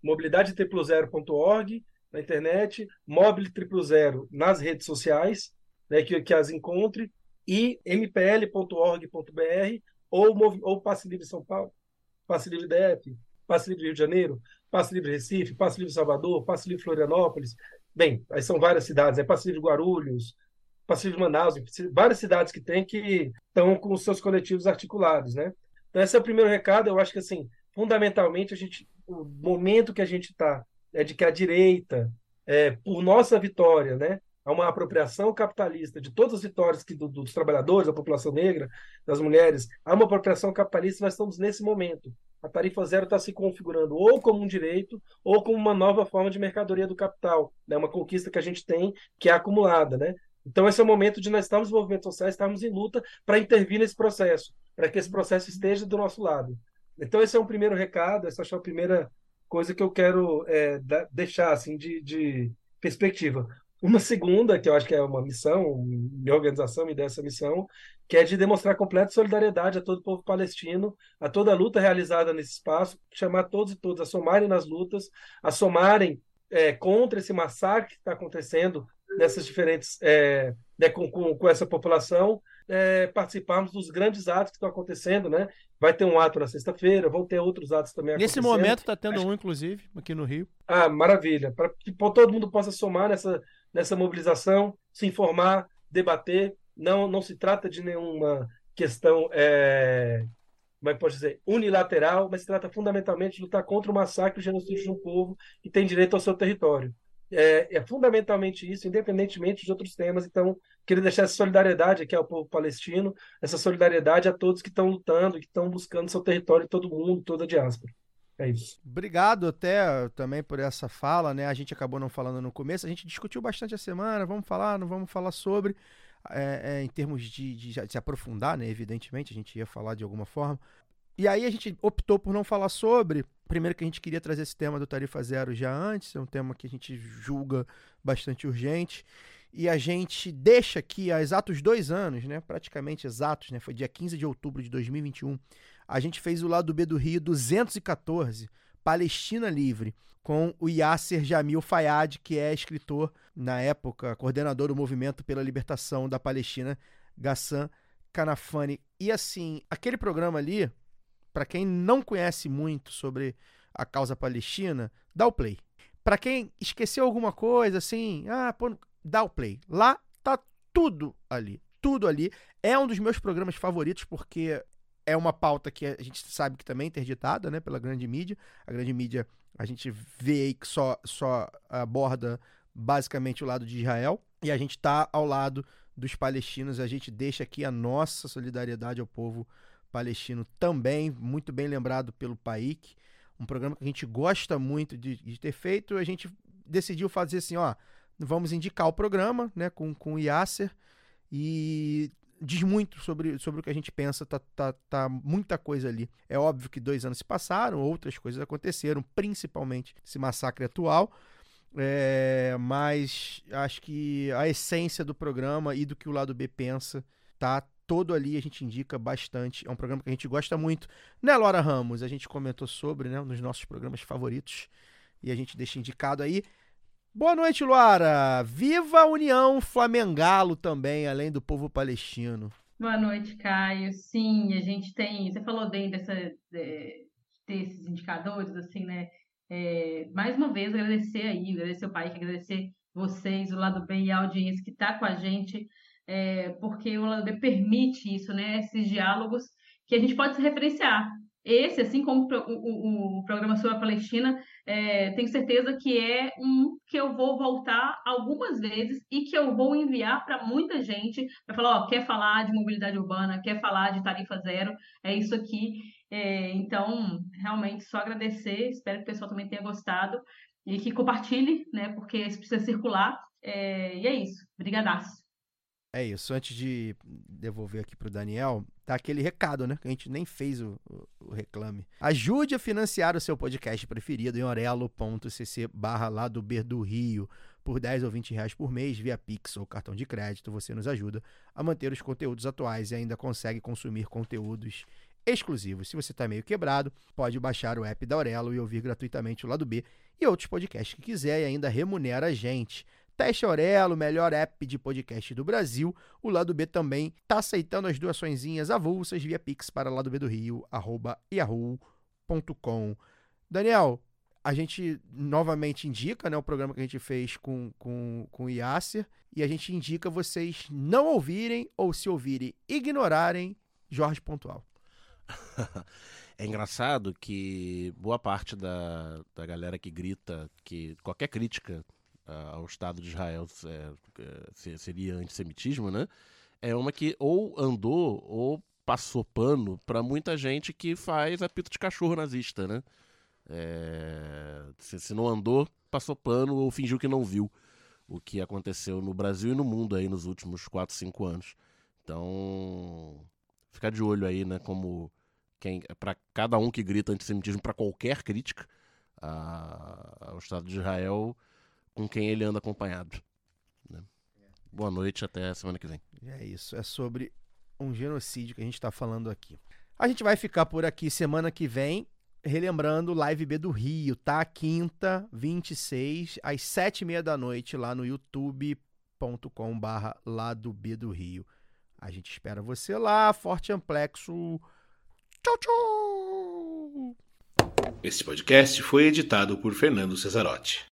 mobilidadetriplozero.org na internet, Mobile Triplo Zero nas redes sociais, né, que, que as encontre, e mpl.org.br ou, ou Passe Livre São Paulo, Passe Livre DF, Passe Livre Rio de Janeiro, Passe Livre Recife, Passe Livre Salvador, Passe Livre Florianópolis. Bem, aí são várias cidades, é Passe Livre Guarulhos, Passe Livre Manaus, várias cidades que tem que estão com os seus coletivos articulados, né? Então esse é o primeiro recado, eu acho que assim, fundamentalmente a gente o momento que a gente está é de que a direita, é, por nossa vitória, né, há uma apropriação capitalista de todas as vitórias que, do- dos trabalhadores, da população negra, das mulheres, há uma apropriação capitalista, nós estamos nesse momento. A tarifa zero está se configurando ou como um direito ou como uma nova forma de mercadoria do capital, né, uma conquista que a gente tem que é acumulada, né? Então esse é o momento de nós estarmos nos movimentos sociais, estarmos em luta para intervir nesse processo, para que esse processo esteja do nosso lado. Então esse é um primeiro recado, essa é a primeira coisa que eu quero é, deixar assim de, de perspectiva. Uma segunda, que eu acho que é uma missão, minha organização me deu essa missão, que é de demonstrar completa solidariedade a todo o povo palestino, a toda a luta realizada nesse espaço, chamar todos e todas a somarem nas lutas, a somarem é, contra esse massacre que está acontecendo nessas diferentes, é, né, com, com, com essa população, é, participarmos dos grandes atos que estão acontecendo, né? Vai ter um ato na sexta-feira, vão ter outros atos também Nesse momento tá tendo um, inclusive, aqui no Rio. Ah, maravilha. Para que todo mundo possa somar nessa, nessa mobilização, se informar, debater. Não, não se trata de nenhuma questão, é, como é que pode dizer, unilateral, mas se trata fundamentalmente de lutar contra o massacre e o genocídio de um povo que tem direito ao seu território. É, é fundamentalmente isso, independentemente de outros temas. Então, queria deixar essa solidariedade aqui ao povo palestino, essa solidariedade a todos que estão lutando, que estão buscando seu território, todo mundo, toda a diáspora. É isso. Obrigado até também por essa fala, né? A gente acabou não falando no começo, a gente discutiu bastante a semana, vamos falar, não vamos falar sobre, é, é, em termos de, de, de se aprofundar, né? Evidentemente, a gente ia falar de alguma forma. E aí a gente optou por não falar sobre. Primeiro que a gente queria trazer esse tema do Tarifa Zero já antes, é um tema que a gente julga bastante urgente. E a gente deixa aqui há exatos dois anos, né? Praticamente exatos, né? Foi dia 15 de outubro de 2021. A gente fez o lado B do Rio 214, Palestina Livre, com o Yasser Jamil Fayad, que é escritor, na época, coordenador do movimento pela libertação da Palestina, Ghassan Kanafani. E assim, aquele programa ali, para quem não conhece muito sobre a causa palestina, dá o play. Para quem esqueceu alguma coisa, assim, ah, pô, dá o play. Lá tá tudo ali, tudo ali. É um dos meus programas favoritos porque é uma pauta que a gente sabe que também é interditada, né, pela grande mídia. A grande mídia a gente vê aí que só, só aborda basicamente o lado de Israel, e a gente está ao lado dos palestinos. A gente deixa aqui a nossa solidariedade ao povo palestino também, muito bem lembrado pelo Paik, um programa que a gente gosta muito de, de ter feito. A gente decidiu fazer assim, ó, vamos indicar o programa, né, com, com o Yasser, e diz muito sobre, sobre o que a gente pensa, tá, tá, tá muita coisa ali. É óbvio que dois anos se passaram, outras coisas aconteceram, principalmente esse massacre atual, é, mas acho que a essência do programa e do que o lado B pensa tá todo ali, a gente indica bastante. É um programa que a gente gosta muito. Né, Laura Ramos? A gente comentou sobre, né, nos nossos programas favoritos e a gente deixa indicado aí. Boa noite, Luara. Viva a União Flamengalo também, além do povo palestino. Boa noite, Caio. Sim, a gente tem. Você falou bem dessa, de, desses indicadores, assim, né? É, mais uma vez, agradecer aí, agradecer o pai, agradecer vocês, o lado bem e a audiência que está com a gente, é, porque o B permite isso, né? Esses diálogos que a gente pode se referenciar. Esse, assim como o, o, o programa sobre a Palestina, é, tenho certeza que é um que eu vou voltar algumas vezes e que eu vou enviar para muita gente para falar, ó, quer falar de mobilidade urbana, quer falar de tarifa zero, é isso aqui. É, então, realmente, só agradecer, espero que o pessoal também tenha gostado e que compartilhe, né, porque isso precisa circular. É, e é isso. Brigadaço. É isso. Antes de devolver aqui pro Daniel, tá aquele recado, né? Que a gente nem fez o, o, o reclame. Ajude a financiar o seu podcast preferido em orelo.cc barra lá do Ber do Rio. Por 10 ou 20 reais por mês, via Pix ou cartão de crédito, você nos ajuda a manter os conteúdos atuais e ainda consegue consumir conteúdos exclusivos. Se você está meio quebrado, pode baixar o app da Aurelo e ouvir gratuitamente o lado B e outros podcasts que quiser e ainda remunera a gente. Teste Aurelo, melhor app de podcast do Brasil. O Lado B também está aceitando as doaçõezinhas avulsas via Pix para lado B do Rio, arroba yahoo.com. Daniel, a gente novamente indica né, o programa que a gente fez com, com, com o Yasser e a gente indica vocês não ouvirem ou se ouvirem, ignorarem Jorge Pontual. É engraçado que boa parte da, da galera que grita que qualquer crítica ao Estado de Israel é, é, seria antissemitismo, né? É uma que ou andou ou passou pano para muita gente que faz apito de cachorro nazista, né? É, se, se, não andou, passou pano ou fingiu que não viu o que aconteceu no Brasil e no mundo aí nos últimos 4, 5 anos. Então, ficar de olho aí, né? Como quem para cada um que grita antissemitismo para qualquer crítica ao Estado de Israel com quem ele anda acompanhado. Né? Boa noite, até a semana que vem. É isso, é sobre um genocídio que a gente está falando aqui. A gente vai ficar por aqui semana que vem, relembrando Live B do Rio, tá? Quinta, 26, às sete e meia da noite, lá no youtube.com barra lá do B do Rio. A gente espera você lá, forte amplexo. Tchau, tchau! Este podcast foi editado por Fernando Cesarotti.